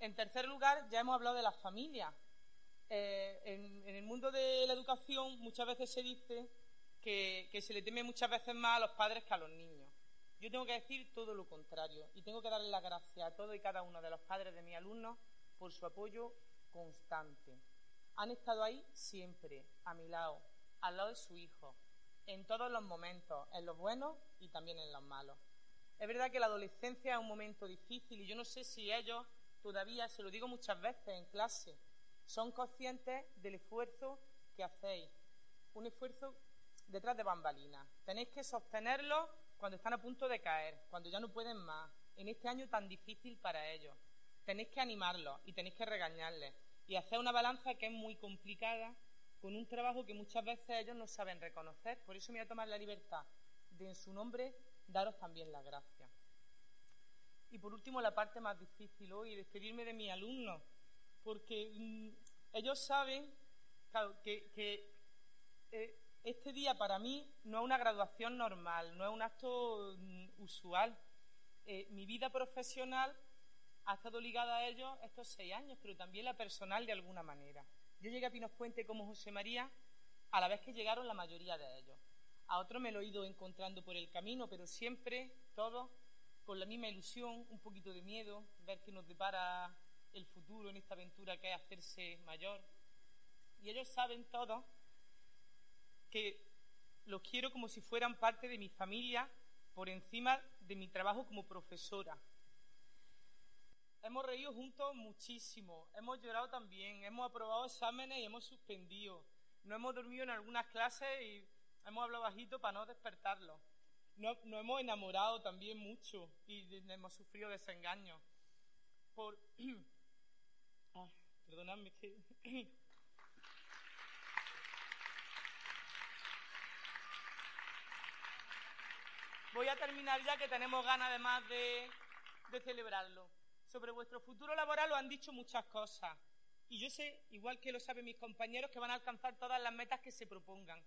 En tercer lugar, ya hemos hablado de las familias. Eh, en, en, el mundo de la educación muchas veces se dice que, se le teme muchas veces más a los padres que a los niños. Yo tengo que decir todo lo contrario y tengo que darle las gracias a todos y cada uno de los padres de mis alumnos por su apoyo constante. Han estado ahí siempre, a mi lado, al lado de su hijo, en todos los momentos, en los buenos y también en los malos. Es verdad que la adolescencia es un momento difícil y yo no sé si ellos todavía, se lo digo muchas veces en clase, son conscientes del esfuerzo que hacéis. Un esfuerzo detrás de bambalinas. Tenéis que sostenerlo cuando están a punto de caer, cuando ya no pueden más, en este año tan difícil para ellos. Tenéis que animarlos y tenéis que regañarles y hacer una balanza que es muy complicada con un trabajo que muchas veces ellos no saben reconocer. Por eso me voy a tomar la libertad de, en su nombre, daros también las gracias. Y por último, la parte más difícil hoy, despedirme de mis alumnos, porque mmm, ellos saben que, eh, este día para mí no es una graduación normal, no es un acto mmm, usual. Eh, mi vida profesional ha estado ligada a ellos estos seis años, pero también la personal de alguna manera. Yo llegué a Pinos Puente como José María a la vez que llegaron la mayoría de ellos. A otros me lo he ido encontrando por el camino, pero siempre, todos, con la misma ilusión, un poquito de miedo, ver qué nos depara el futuro en esta aventura que es hacerse mayor. Y ellos saben todos que los quiero como si fueran parte de mi familia por encima de mi trabajo como profesora. Hemos reído juntos muchísimo, hemos llorado también, hemos aprobado exámenes y hemos suspendido. No hemos dormido en algunas clases y hemos hablado bajito para no despertarlo. Nos, nos hemos enamorado también mucho y hemos sufrido desengaños. Por... perdonadme que... Voy a terminar ya que tenemos ganas además de, de celebrarlo. Sobre vuestro futuro laboral lo han dicho muchas cosas. Y yo sé, igual que lo saben mis compañeros, que van a alcanzar todas las metas que se propongan.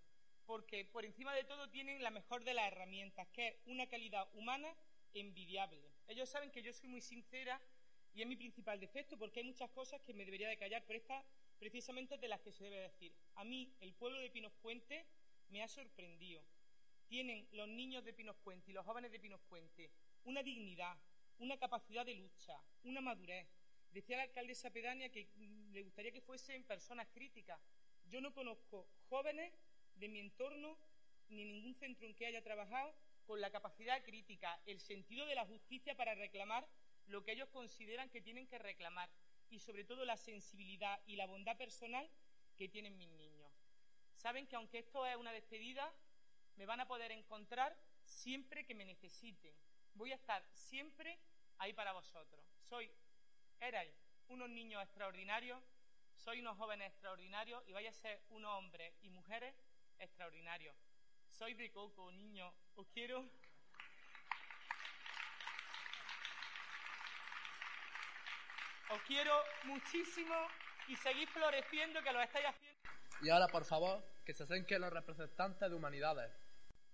Porque por encima de todo tienen la mejor de las herramientas, que es una calidad humana envidiable. Ellos saben que yo soy muy sincera y es mi principal defecto, porque hay muchas cosas que me debería de callar, pero esta precisamente es de las que se debe decir. A mí, el pueblo de Pinos Puente me ha sorprendido. Tienen los niños de Pinos Puente y los jóvenes de Pinos Puente una dignidad, una capacidad de lucha, una madurez. Decía la alcaldesa pedánea que le gustaría que fuesen personas críticas. Yo no conozco jóvenes de mi entorno ni ningún centro en que haya trabajado con la capacidad crítica, el sentido de la justicia para reclamar lo que ellos consideran que tienen que reclamar y sobre todo la sensibilidad y la bondad personal que tienen mis niños. Saben que aunque esto es una despedida, Me van a poder encontrar siempre que me necesiten. Voy a estar siempre ahí para vosotros. Soy, erais unos niños extraordinarios, soy unos jóvenes extraordinarios y vais a ser unos hombres y mujeres extraordinarios. Soy de Coco, niños, os quiero. Os quiero muchísimo y seguid floreciendo que lo estáis haciendo. Y ahora, por favor, que se acerquen los representantes de humanidades.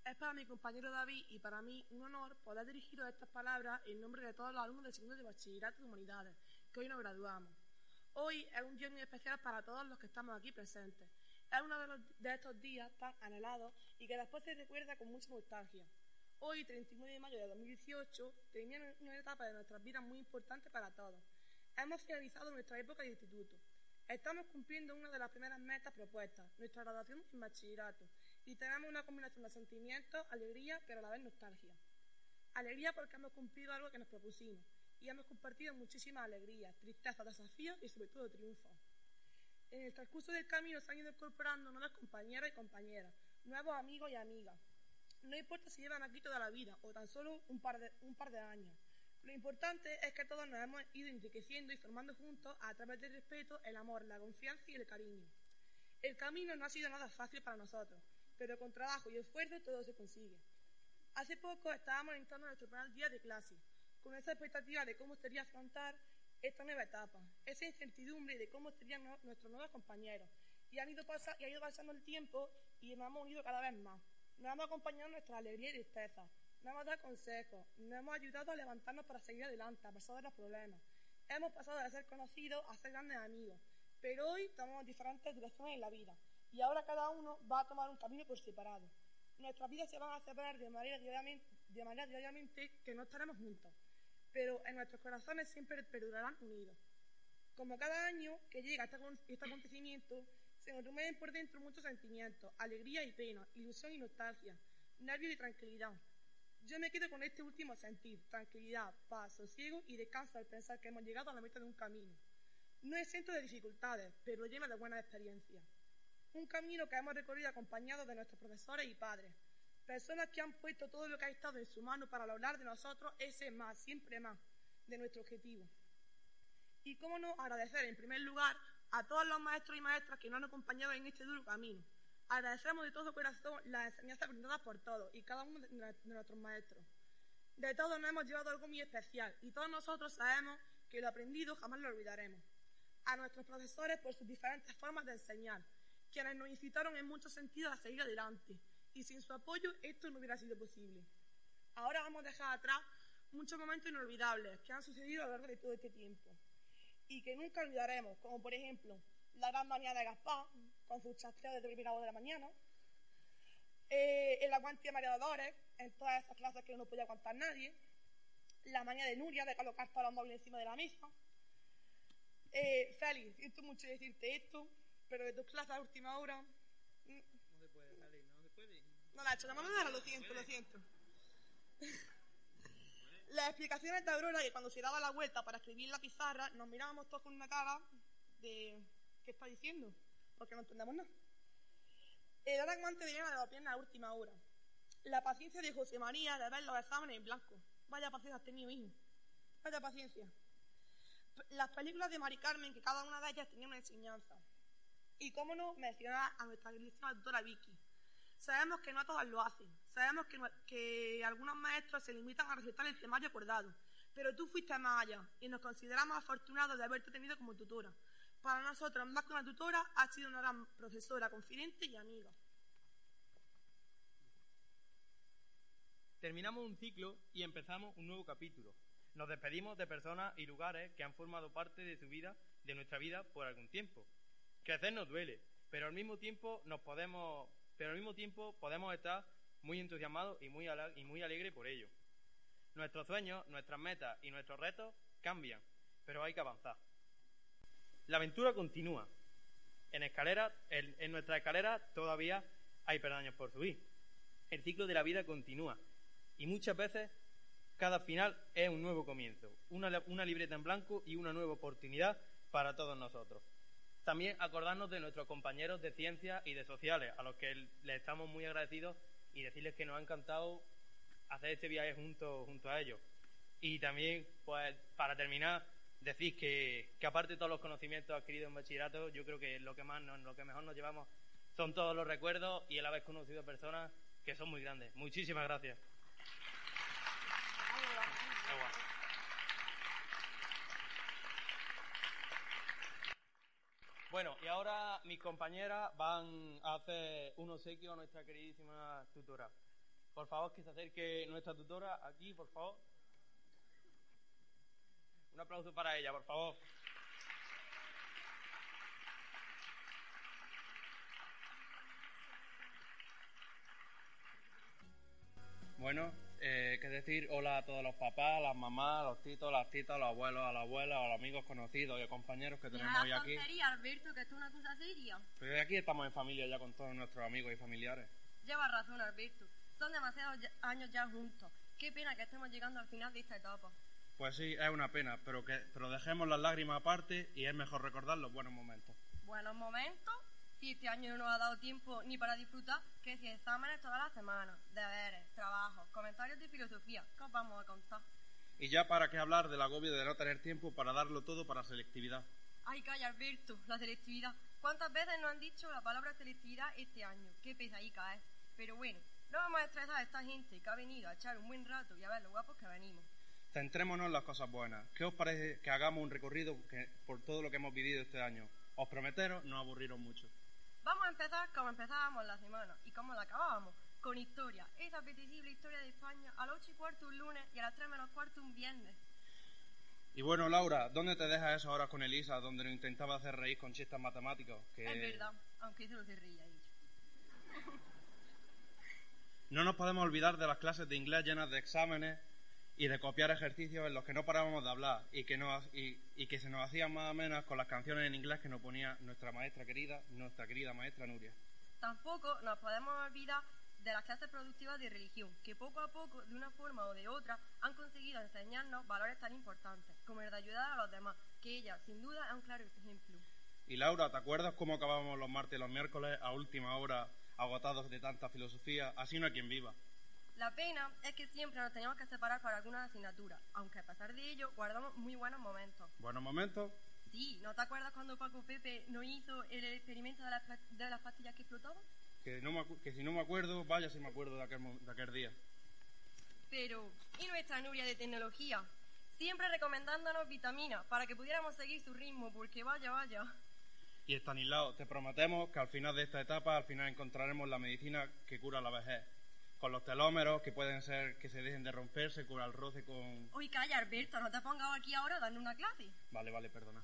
Es para mi compañero David y para mí un honor poder dirigiros estas palabras en nombre de todos los alumnos del segundo de Bachillerato de Humanidades, que hoy nos graduamos. Hoy es un día muy especial para todos los que estamos aquí presentes. Es uno de, los- de estos días tan anhelados y que después se recuerda con mucha nostalgia. Hoy, 39 de mayo de 2018, termina una etapa de nuestras vidas muy importante para todos. Hemos finalizado nuestra época de instituto. Estamos cumpliendo una de las primeras metas propuestas, nuestra graduación en bachillerato, y tenemos una combinación de sentimientos, alegría, pero a la vez nostalgia. Alegría porque hemos cumplido algo que nos propusimos, y hemos compartido muchísimas alegrías, tristezas, desafíos y sobre todo triunfos. En el transcurso del camino se han ido incorporando nuevos compañeros y compañeras, nuevos amigos y amigas. No importa si llevan aquí toda la vida o tan solo un par de, un par de años. Lo importante es que todos nos hemos ido enriqueciendo y formando juntos a través del respeto, el amor, la confianza y el cariño. El camino no ha sido nada fácil para nosotros, pero con trabajo y esfuerzo todo se consigue. Hace poco estábamos entrando a nuestro primer día de clase, con esa expectativa de cómo sería afrontar esta nueva etapa, esa incertidumbre de cómo serían no- nuestros nuevos compañeros. Y, han ido pasa- y ha ido pasando el tiempo y nos hemos unido cada vez más. Nos hemos acompañado en nuestra alegría y tristeza, nos hemos dado consejos, nos hemos ayudado a levantarnos para seguir adelante, a pesar de los problemas. Hemos pasado de ser conocidos a ser grandes amigos, pero hoy tomamos diferentes direcciones en la vida y ahora cada uno va a tomar un camino por separado. Nuestras vidas se van a separar de manera diariamente, de manera diariamente que no estaremos juntos, pero en nuestros corazones siempre perdurarán unidos. Como cada año que llega este, este acontecimiento, se nos remueven por dentro muchos sentimientos, alegría y pena, ilusión y nostalgia, nervios y tranquilidad. Yo me quedo con este último sentir, tranquilidad, paz, sosiego y descanso al pensar que hemos llegado a la meta de un camino. No exento de dificultades, pero lleno de buenas experiencias. Un camino que hemos recorrido acompañados de nuestros profesores y padres, personas que han puesto todo lo que ha estado en su mano para lograr de nosotros ese más, siempre más, de nuestro objetivo. Y cómo no agradecer en primer lugar a todos los maestros y maestras que nos han acompañado en este duro camino. Agradecemos de todo corazón las enseñanzas brindadas por todos y cada uno de nuestros maestros. De todos nos hemos llevado algo muy especial y todos nosotros sabemos que lo aprendido jamás lo olvidaremos. A nuestros profesores por sus diferentes formas de enseñar, quienes nos incitaron en muchos sentidos a seguir adelante y sin su apoyo esto no hubiera sido posible. Ahora vamos a dejar atrás muchos momentos inolvidables que han sucedido a lo largo de todo este tiempo y que nunca olvidaremos, como por ejemplo la gran manía de Gaspar, con sus chasqueos de primera hora de la mañana, eh, el aguante de María en todas esas clases que no podía aguantar nadie, la manía de Nuria de colocar todos los móviles encima de la mesa. Eh, Félix, siento mucho decirte esto, pero de tus clases a última hora No se puede salir, no se puede. no la he hecho, la de lo siento, lo siento. Las explicaciones de Aurora, que cuando se daba la vuelta para escribir la pizarra, nos mirábamos todos con una cara de ¿qué está diciendo? Porque no entendemos nada. El aragmante de la pierna a última hora. La paciencia de José María de ver los exámenes en blanco. Vaya paciencia has tenido, hijo. Vaya paciencia. Las películas de Mari Carmen, que cada una de ellas tenía una enseñanza. Y cómo no mencionar a nuestra queridísima doctora Vicky. Sabemos que no todas lo hacen. Sabemos que, nue- que algunos maestros se limitan a recitar el temario acordado. Pero tú fuiste más allá y nos consideramos afortunados de haberte tenido como tutora. Para nosotros, más que una tutora, ha sido una gran profesora, confidente y amiga. Terminamos un ciclo y empezamos un nuevo capítulo. Nos despedimos de personas y lugares que han formado parte de tu vida, de nuestra vida, por algún tiempo. Crecer nos duele, pero al mismo tiempo nos podemos, pero al mismo tiempo podemos estar muy entusiasmados y muy, y muy alegres por ello. Nuestros sueños, nuestras metas y nuestros retos cambian, pero hay que avanzar. La aventura continúa. En, escalera, en, nuestra escalera todavía hay peldaños por subir. El ciclo de la vida continúa y muchas veces cada final es un nuevo comienzo, una, una libreta en blanco y una nueva oportunidad para todos nosotros. También acordarnos de nuestros compañeros de ciencias y de sociales, a los que les estamos muy agradecidos y decirles que nos ha encantado hacer este viaje junto, junto a ellos. Y también, pues, para terminar, decir que, que aparte de todos los conocimientos adquiridos en bachillerato, yo creo que lo que más lo que mejor nos llevamos son todos los recuerdos y el haber conocido personas que son muy grandes. Muchísimas gracias. Bueno, y ahora mis compañeras van a hacer un obsequio a nuestra queridísima tutora. Por favor, que se acerque nuestra tutora aquí, por favor. Un aplauso para ella, por favor. Bueno, eh, qué decir, hola a todos los papás, las mamás, los titos, las titas, los abuelos, a las abuelas, a los amigos conocidos y compañeros que tenemos hoy aquí. Alberto, que esto es una cosa seria. Pero hoy aquí estamos en familia ya con todos nuestros amigos y familiares. Llevas razón, Alberto. Son demasiados años ya juntos. Qué pena que estemos llegando al final de esta etapa. Pues sí, es una pena, pero que pero dejemos las lágrimas aparte y es mejor recordar los buenos momentos. Buenos momentos. Si este año no nos ha dado tiempo ni para disfrutar, que si exámenes toda la semana, deberes, trabajos, comentarios de filosofía, ¿qué os vamos a contar? Y ya para qué hablar del agobio de no tener tiempo para darlo todo para selectividad. Ay, calla, Alberto, la selectividad. ¿Cuántas veces nos han dicho la palabra selectividad este año? Qué pesadica es. Pero bueno, no vamos a estresar a esta gente que ha venido a echar un buen rato y a ver lo guapos que venimos. Centrémonos en las cosas buenas. ¿Qué os parece que hagamos un recorrido por todo lo que hemos vivido este año? Os prometeros no aburriros mucho. Vamos a empezar como empezábamos la semana y como la acabábamos, con historia. Esa apetecible historia de España a las 8 y cuarto un lunes y a las 3 menos cuarto un viernes. Y bueno, Laura, ¿dónde te dejas esas horas con Elisa donde nos intentaba hacer reír con chistes matemáticos? Que Es verdad, aunque eso lo ella. No nos podemos olvidar de las clases de inglés llenas de exámenes y de copiar ejercicios en los que no parábamos de hablar y que, nos, y, y que se nos hacían más o menos con las canciones en inglés que nos ponía nuestra maestra querida, nuestra querida maestra Nuria. Tampoco nos podemos olvidar de las clases productivas de religión, que poco a poco, de una forma o de otra, han conseguido enseñarnos valores tan importantes, como el de ayudar a los demás, que ella, sin duda, es un claro ejemplo. Y Laura, ¿te acuerdas cómo acabábamos los martes y los miércoles a última hora agotados de tanta filosofía? Así no hay quien viva. La pena es que siempre nos teníamos que separar para algunas asignaturas, aunque a pesar de ello guardamos muy buenos momentos. Buenos momentos. Sí, ¿no te acuerdas cuando Paco Pepe nos hizo el experimento de las, de las pastillas que flotaban? Que, no me que si no me acuerdo, vaya si me acuerdo de aquel, de aquel día. Pero, ¿y nuestra Nuria de tecnología? Siempre recomendándonos vitaminas para que pudiéramos seguir su ritmo, porque vaya, vaya. Y Estanislao, te prometemos que al final de esta etapa, al final encontraremos la medicina que cura la vejez. Con los telómeros que pueden ser que se dejen de romperse, cura el roce con... Uy, calla, Alberto, no te pongas aquí ahora dando una clase. Vale, vale, perdona.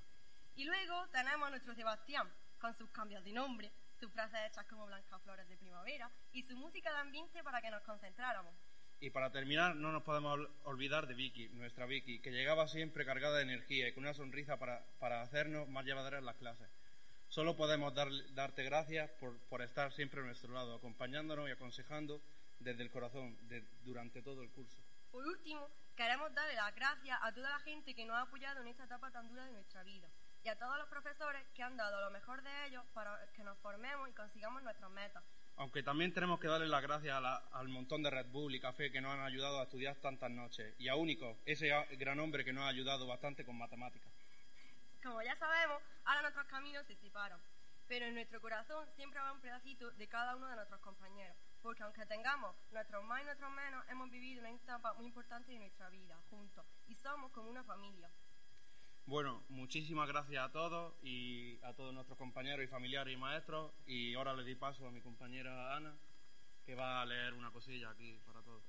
Y luego tenemos a nuestro Sebastián, con sus cambios de nombre, sus frases hechas como blancas flores de primavera y su música de ambiente para que nos concentráramos. Y para terminar, no nos podemos ol- olvidar de Vicky, nuestra Vicky, que llegaba siempre cargada de energía y con una sonrisa para, para hacernos más llevaderas las clases. Solo podemos dar- darte gracias por, por estar siempre a nuestro lado, acompañándonos y aconsejando desde el corazón de- durante todo el curso. Por último, queremos darle las gracias a toda la gente que nos ha apoyado en esta etapa tan dura de nuestra vida y a todos los profesores que han dado lo mejor de ellos para que nos formemos y consigamos nuestras metas. Aunque también tenemos que darle las gracias a la- al montón de Red Bull y Café que nos han ayudado a estudiar tantas noches. Y a Único, ese gran hombre que nos ha ayudado bastante con matemáticas. Como ya sabemos, ahora nuestros caminos se separan, pero en nuestro corazón siempre va un pedacito de cada uno de nuestros compañeros, porque aunque tengamos nuestros más y nuestros menos, hemos vivido una etapa muy importante de nuestra vida juntos y somos como una familia. Bueno, muchísimas gracias a todos y a todos nuestros compañeros y familiares y maestros. Y ahora le di paso a mi compañera Ana, que va a leer una cosilla aquí para todos.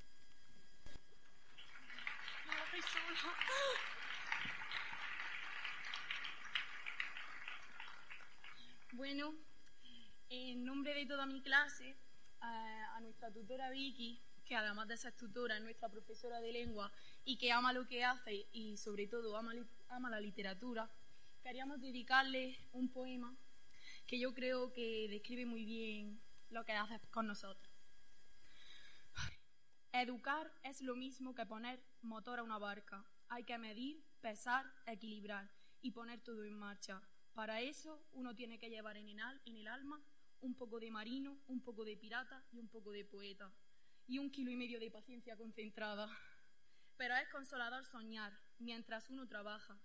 Bueno, en nombre de toda mi clase, a, nuestra tutora Vicky, que además de ser tutora es nuestra profesora de lengua y que ama lo que hace y sobre todo ama, ama la literatura, queríamos dedicarle un poema que yo creo que describe muy bien lo que haces con nosotros. Educar es lo mismo que poner motor a una barca. Hay que medir, pesar, equilibrar y poner todo en marcha. Para eso uno tiene que llevar en el alma un poco de marino, un poco de pirata y un poco de poeta. y un kilo y medio de paciencia concentrada. Pero es consolador soñar, mientras uno trabaja,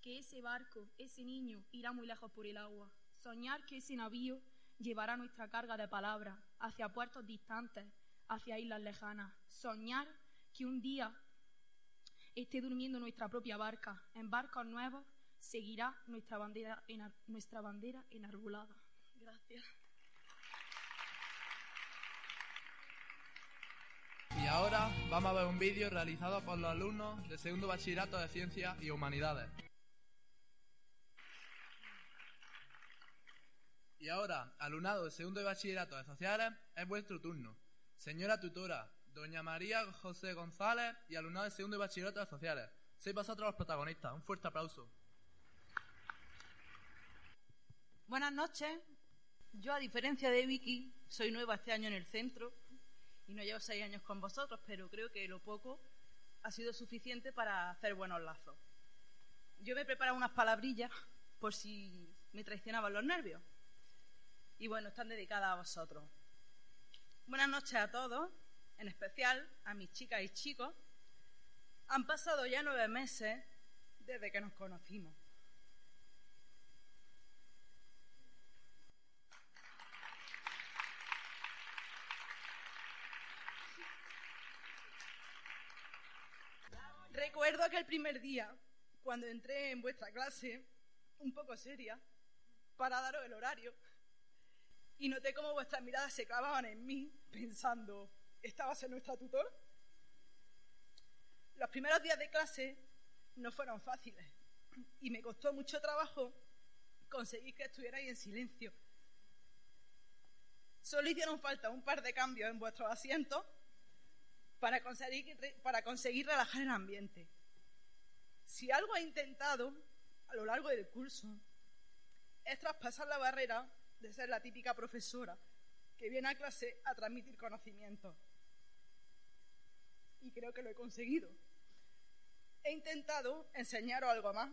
que ese barco, ese niño, irá muy lejos por el agua. Soñar que ese navío llevará nuestra carga de palabras hacia puertos distantes, hacia islas lejanas. Soñar que un día esté durmiendo nuestra propia barca, en barcos nuevos, seguirá nuestra bandera, enar- nuestra bandera enarbolada. Gracias. Y ahora vamos a ver un vídeo realizado por los alumnos de segundo bachillerato de Ciencias y Humanidades. Y ahora, alumnado de segundo de bachillerato de Sociales, es vuestro turno. Señora tutora, doña María José González y alumnado de segundo de bachillerato de Sociales. Sois vosotros los protagonistas. Un fuerte aplauso. Buenas noches. Yo, a diferencia de Vicky, soy nueva este año en el centro y no llevo seis años con vosotros, pero creo que lo poco ha sido suficiente para hacer buenos lazos. Yo me he preparado unas palabrillas por si me traicionaban los nervios. Y bueno, están dedicadas a vosotros. Buenas noches a todos, en especial a mis chicas y chicos. Han pasado ya nueve meses desde que nos conocimos. Recuerdo aquel primer día, cuando entré en vuestra clase, un poco seria, para daros el horario, y noté cómo vuestras miradas se clavaban en mí, pensando, ¿esta va a ser nuestra tutor? Los primeros días de clase no fueron fáciles, y me costó mucho trabajo conseguir que estuvierais en silencio. Solo hicieron falta un par de cambios en vuestros asientos para conseguir, para conseguir relajar el ambiente. Si algo he intentado a lo largo del curso es traspasar la barrera de ser la típica profesora que viene a clase a transmitir conocimientos. Y creo que lo he conseguido. He intentado enseñaros algo más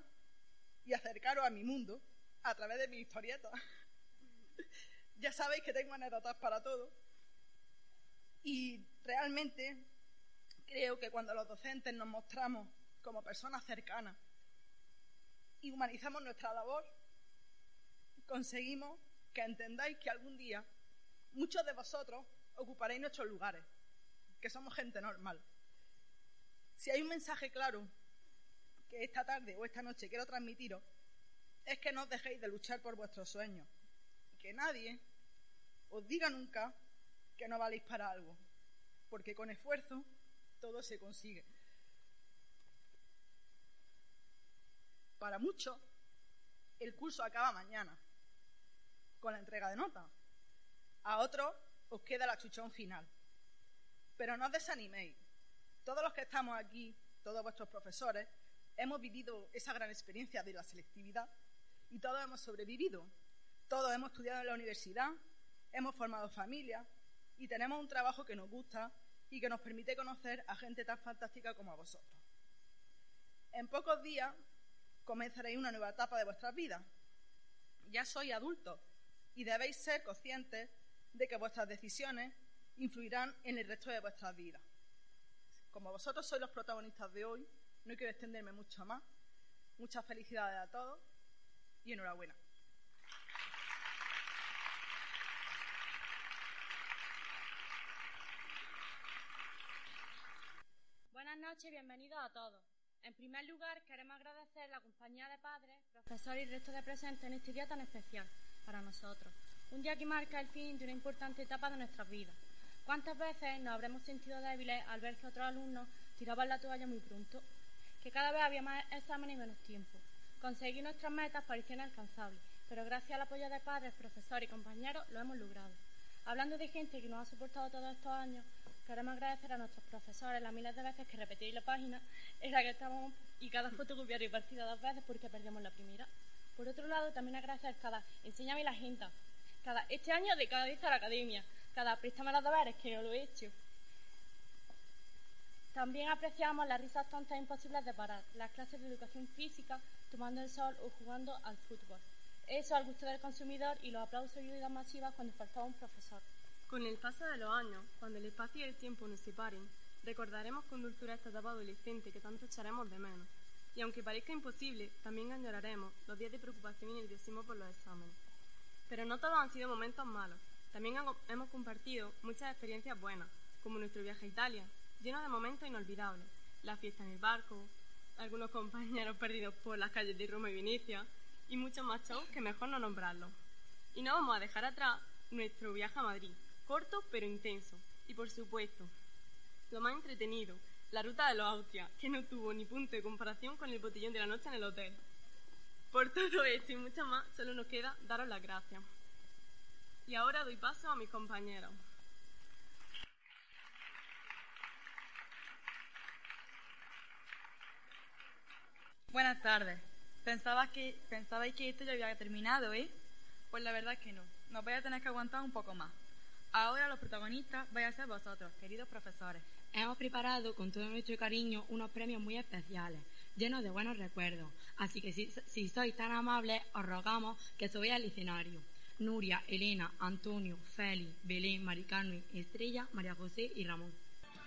y acercaros a mi mundo a través de mi historieta. ya sabéis que tengo anécdotas para todo. Y realmente creo que cuando los docentes nos mostramos como personas cercanas y humanizamos nuestra labor, conseguimos que entendáis que algún día muchos de vosotros ocuparéis nuestros lugares, que somos gente normal. Si hay un mensaje claro que esta tarde o esta noche quiero transmitiros, es que no os dejéis de luchar por vuestros sueños. Que nadie os diga nunca que no valéis para algo, porque con esfuerzo todo se consigue. Para muchos, el curso acaba mañana, con la entrega de notas. A otros os queda la chuchón final. Pero no os desaniméis. Todos los que estamos aquí, todos vuestros profesores, hemos vivido esa gran experiencia de la selectividad y todos hemos sobrevivido. Todos hemos estudiado en la universidad, hemos formado familias y tenemos un trabajo que nos gusta y que nos permite conocer a gente tan fantástica como a vosotros. En pocos días comenzaréis una nueva etapa de vuestras vidas. Ya sois adultos y debéis ser conscientes de que vuestras decisiones influirán en el resto de vuestras vidas. Como vosotros sois los protagonistas de hoy, no quiero extenderme mucho más. Muchas felicidades a todos y enhorabuena. Noches, bienvenidos a todos. En primer lugar, queremos agradecer la compañía de padres, profesores y resto de presentes en este día tan especial para nosotros. Un día que marca el fin de una importante etapa de nuestras vidas. ¿Cuántas veces nos habremos sentido débiles al ver que otros alumnos tiraban la toalla muy pronto? Que cada vez había más exámenes y menos tiempo. Conseguir nuestras metas parecía inalcanzable, pero gracias al apoyo de padres, profesores y compañeros lo hemos logrado. Hablando de gente que nos ha soportado todos estos años, queremos agradecer a nuestros profesores las miles de veces que repetíais la página en la que estábamos y cada fotocopiario partida dos veces porque perdíamos la primera. Por otro lado, también agradecer cada enséñame la gente, cada este año de cada vez a la academia, cada préstame los deberes que no lo he hecho. También apreciamos las risas tontas e imposibles de parar, las clases de educación física, tomando el sol o jugando al fútbol. Eso al gusto del consumidor y los aplausos y ayudas masivas cuando faltaba un profesor. Con el paso de los años, cuando el espacio y el tiempo nos separen, recordaremos con dulzura esta etapa adolescente que tanto echaremos de menos. Y aunque parezca imposible, también añoraremos los días de preocupación y nerviosismo por los exámenes. Pero no todos han sido momentos malos. También hemos compartido muchas experiencias buenas, como nuestro viaje a Italia, lleno de momentos inolvidables. La fiesta en el barco, algunos compañeros perdidos por las calles de Roma y Venecia, y muchos más shows que mejor no nombrarlos. Y no vamos a dejar atrás nuestro viaje a Madrid, corto pero intenso. Y por supuesto, lo más entretenido, la ruta de los Austrias, que no tuvo ni punto de comparación con el botellón de la noche en el hotel. Por todo esto y mucho más, solo nos queda daros las gracias. Y ahora doy paso a mis compañeros. Buenas tardes. Pensabas que, pensabais que esto ya había terminado, ¿eh? Pues la verdad es que no. Nos vais a tener que aguantar un poco más. Ahora los protagonistas vais a ser vosotros, queridos profesores. Hemos preparado con todo nuestro cariño unos premios muy especiales, llenos de buenos recuerdos. Así que si, si sois tan amables, os rogamos que subáis al escenario. Nuria, Elena, Antonio, Félix, Belén, Mari Carmen, Estrella, María José y Ramón.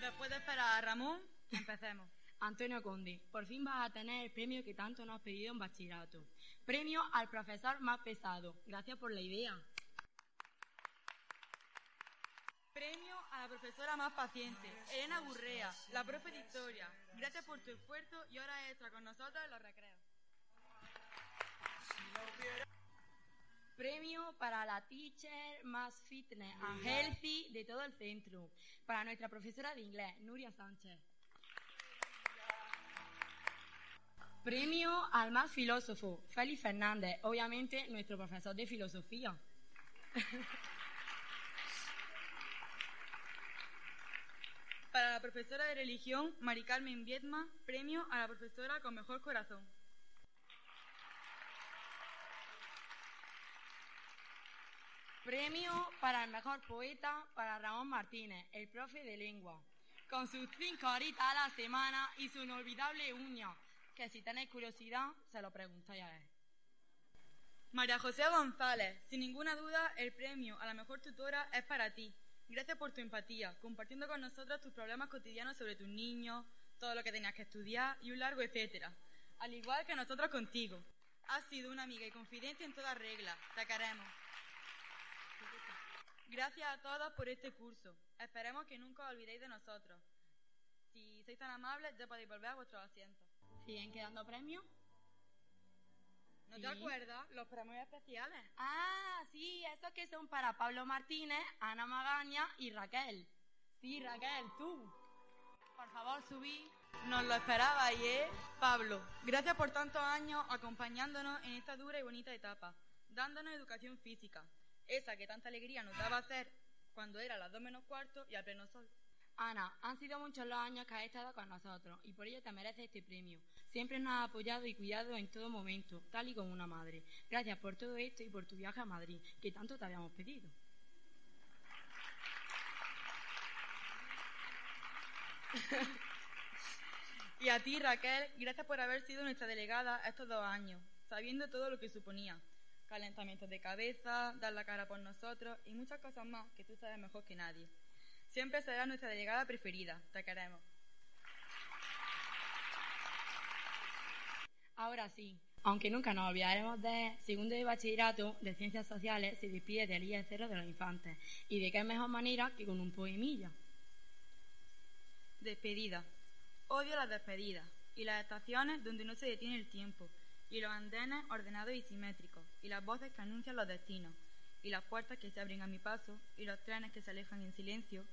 Después de esperar a Ramón, empecemos. Antonio Conde, por fin vas a tener el premio que tanto nos has pedido en bachillerato. Premio al profesor más pesado. Gracias por la idea. Premio a la profesora más paciente, Elena Gurrea, la profe de historia. Gracias por tu esfuerzo y hora extra con nosotros en los recreos. Premio para la teacher más fitness and healthy de todo el centro. Para nuestra profesora de inglés, Nuria Sánchez. Premio al más filósofo, Félix Fernández, obviamente nuestro profesor de filosofía. Para la profesora de religión, Mari Carmen Viedma, premio a la profesora con mejor corazón. Premio para el mejor poeta para Ramón Martínez, el profe de lengua. Con sus cinco horitas a la semana y su inolvidable uña, que si tenéis curiosidad, se lo preguntáis a él. María José González, sin ninguna duda, el premio a la mejor tutora es para ti. Gracias por tu empatía, compartiendo con nosotros tus problemas cotidianos sobre tus niños, todo lo que tenías que estudiar y un largo etcétera. Al igual que nosotros contigo. Has sido una amiga y confidente en toda regla. Te queremos. Gracias a todos por este curso. Esperemos que nunca os olvidéis de nosotros. Si sois tan amables, ya podéis volver a vuestros asientos. ¿Siguen quedando premios? ¿No te acuerdas? Los premios especiales. Ah, sí, esos que son para Pablo Martínez, Ana Magaña y Raquel. Sí, Raquel, tú. Por favor, subí. Nos lo esperabais, ¿eh? Pablo, gracias por tantos años acompañándonos en esta dura y bonita etapa, dándonos educación física, esa que tanta alegría nos daba hacer cuando era las dos menos cuarto y al pleno sol. Ana, han sido muchos los años que has estado con nosotros y por ello te mereces este premio. Siempre nos has apoyado y cuidado en todo momento, tal y como una madre. Gracias por todo esto y por tu viaje a Madrid, que tanto te habíamos pedido. Y a ti, Raquel, gracias por haber sido nuestra delegada estos dos años, sabiendo todo lo que suponía. Calentamientos de cabeza, dar la cara por nosotros y muchas cosas más que tú sabes mejor que nadie. Siempre serás nuestra delegada preferida. Te queremos. Ahora sí, aunque nunca nos olvidaremos de segundo de bachillerato de Ciencias Sociales, se despide del IE cero de los infantes. Y de qué mejor manera que con un poemilla. Despedida. Odio las despedidas y las estaciones donde no se detiene el tiempo y los andenes ordenados y simétricos y las voces que anuncian los destinos y las puertas que se abren a mi paso y los trenes que se alejan en silencio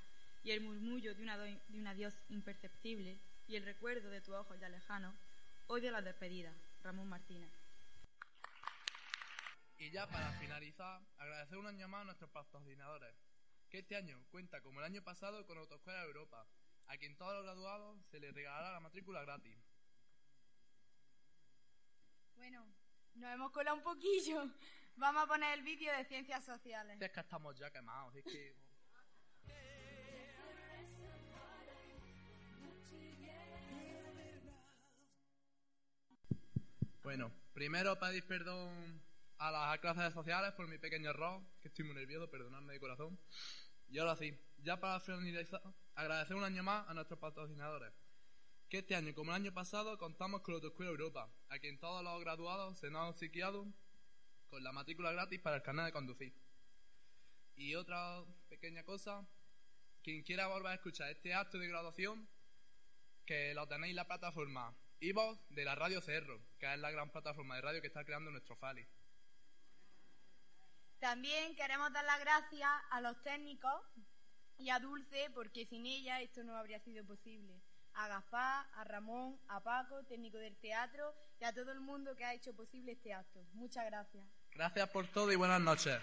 y el murmullo de un adiós imperceptible y el recuerdo de tu ojo ya lejano. Odio las despedidas. Ramón Martínez. Y ya para finalizar, agradecer un año más a nuestros patrocinadores, que este año cuenta, como el año pasado, con Autoescuela Europa, a quien todos los graduados se les regalará la matrícula gratis. Bueno, nos hemos colado un poquillo. Vamos a poner el vídeo de ciencias sociales. Es que estamos ya quemados, es que... Bueno, primero pedir perdón a las clases sociales por mi pequeño error, que estoy muy nervioso, perdonadme de corazón. Y ahora sí, ya para finalizar, agradecer un año más a nuestros patrocinadores. Que este año, como el año pasado, contamos con la Autoescuela Europa, a quien todos los graduados se nos han obsequiado con la matrícula gratis para el carnet de conducir. Y otra pequeña cosa, quien quiera volver a escuchar este acto de graduación, que lo tenéis en la plataforma iVoox de la Radio Cerro, que es la gran plataforma de radio que está creando nuestro Fali. También queremos dar las gracias a los técnicos y a Dulce, porque sin ella esto no habría sido posible. A Gaspar, a Ramón, a Paco, técnico del teatro, y a todo el mundo que ha hecho posible este acto. Muchas gracias. Gracias por todo y buenas noches.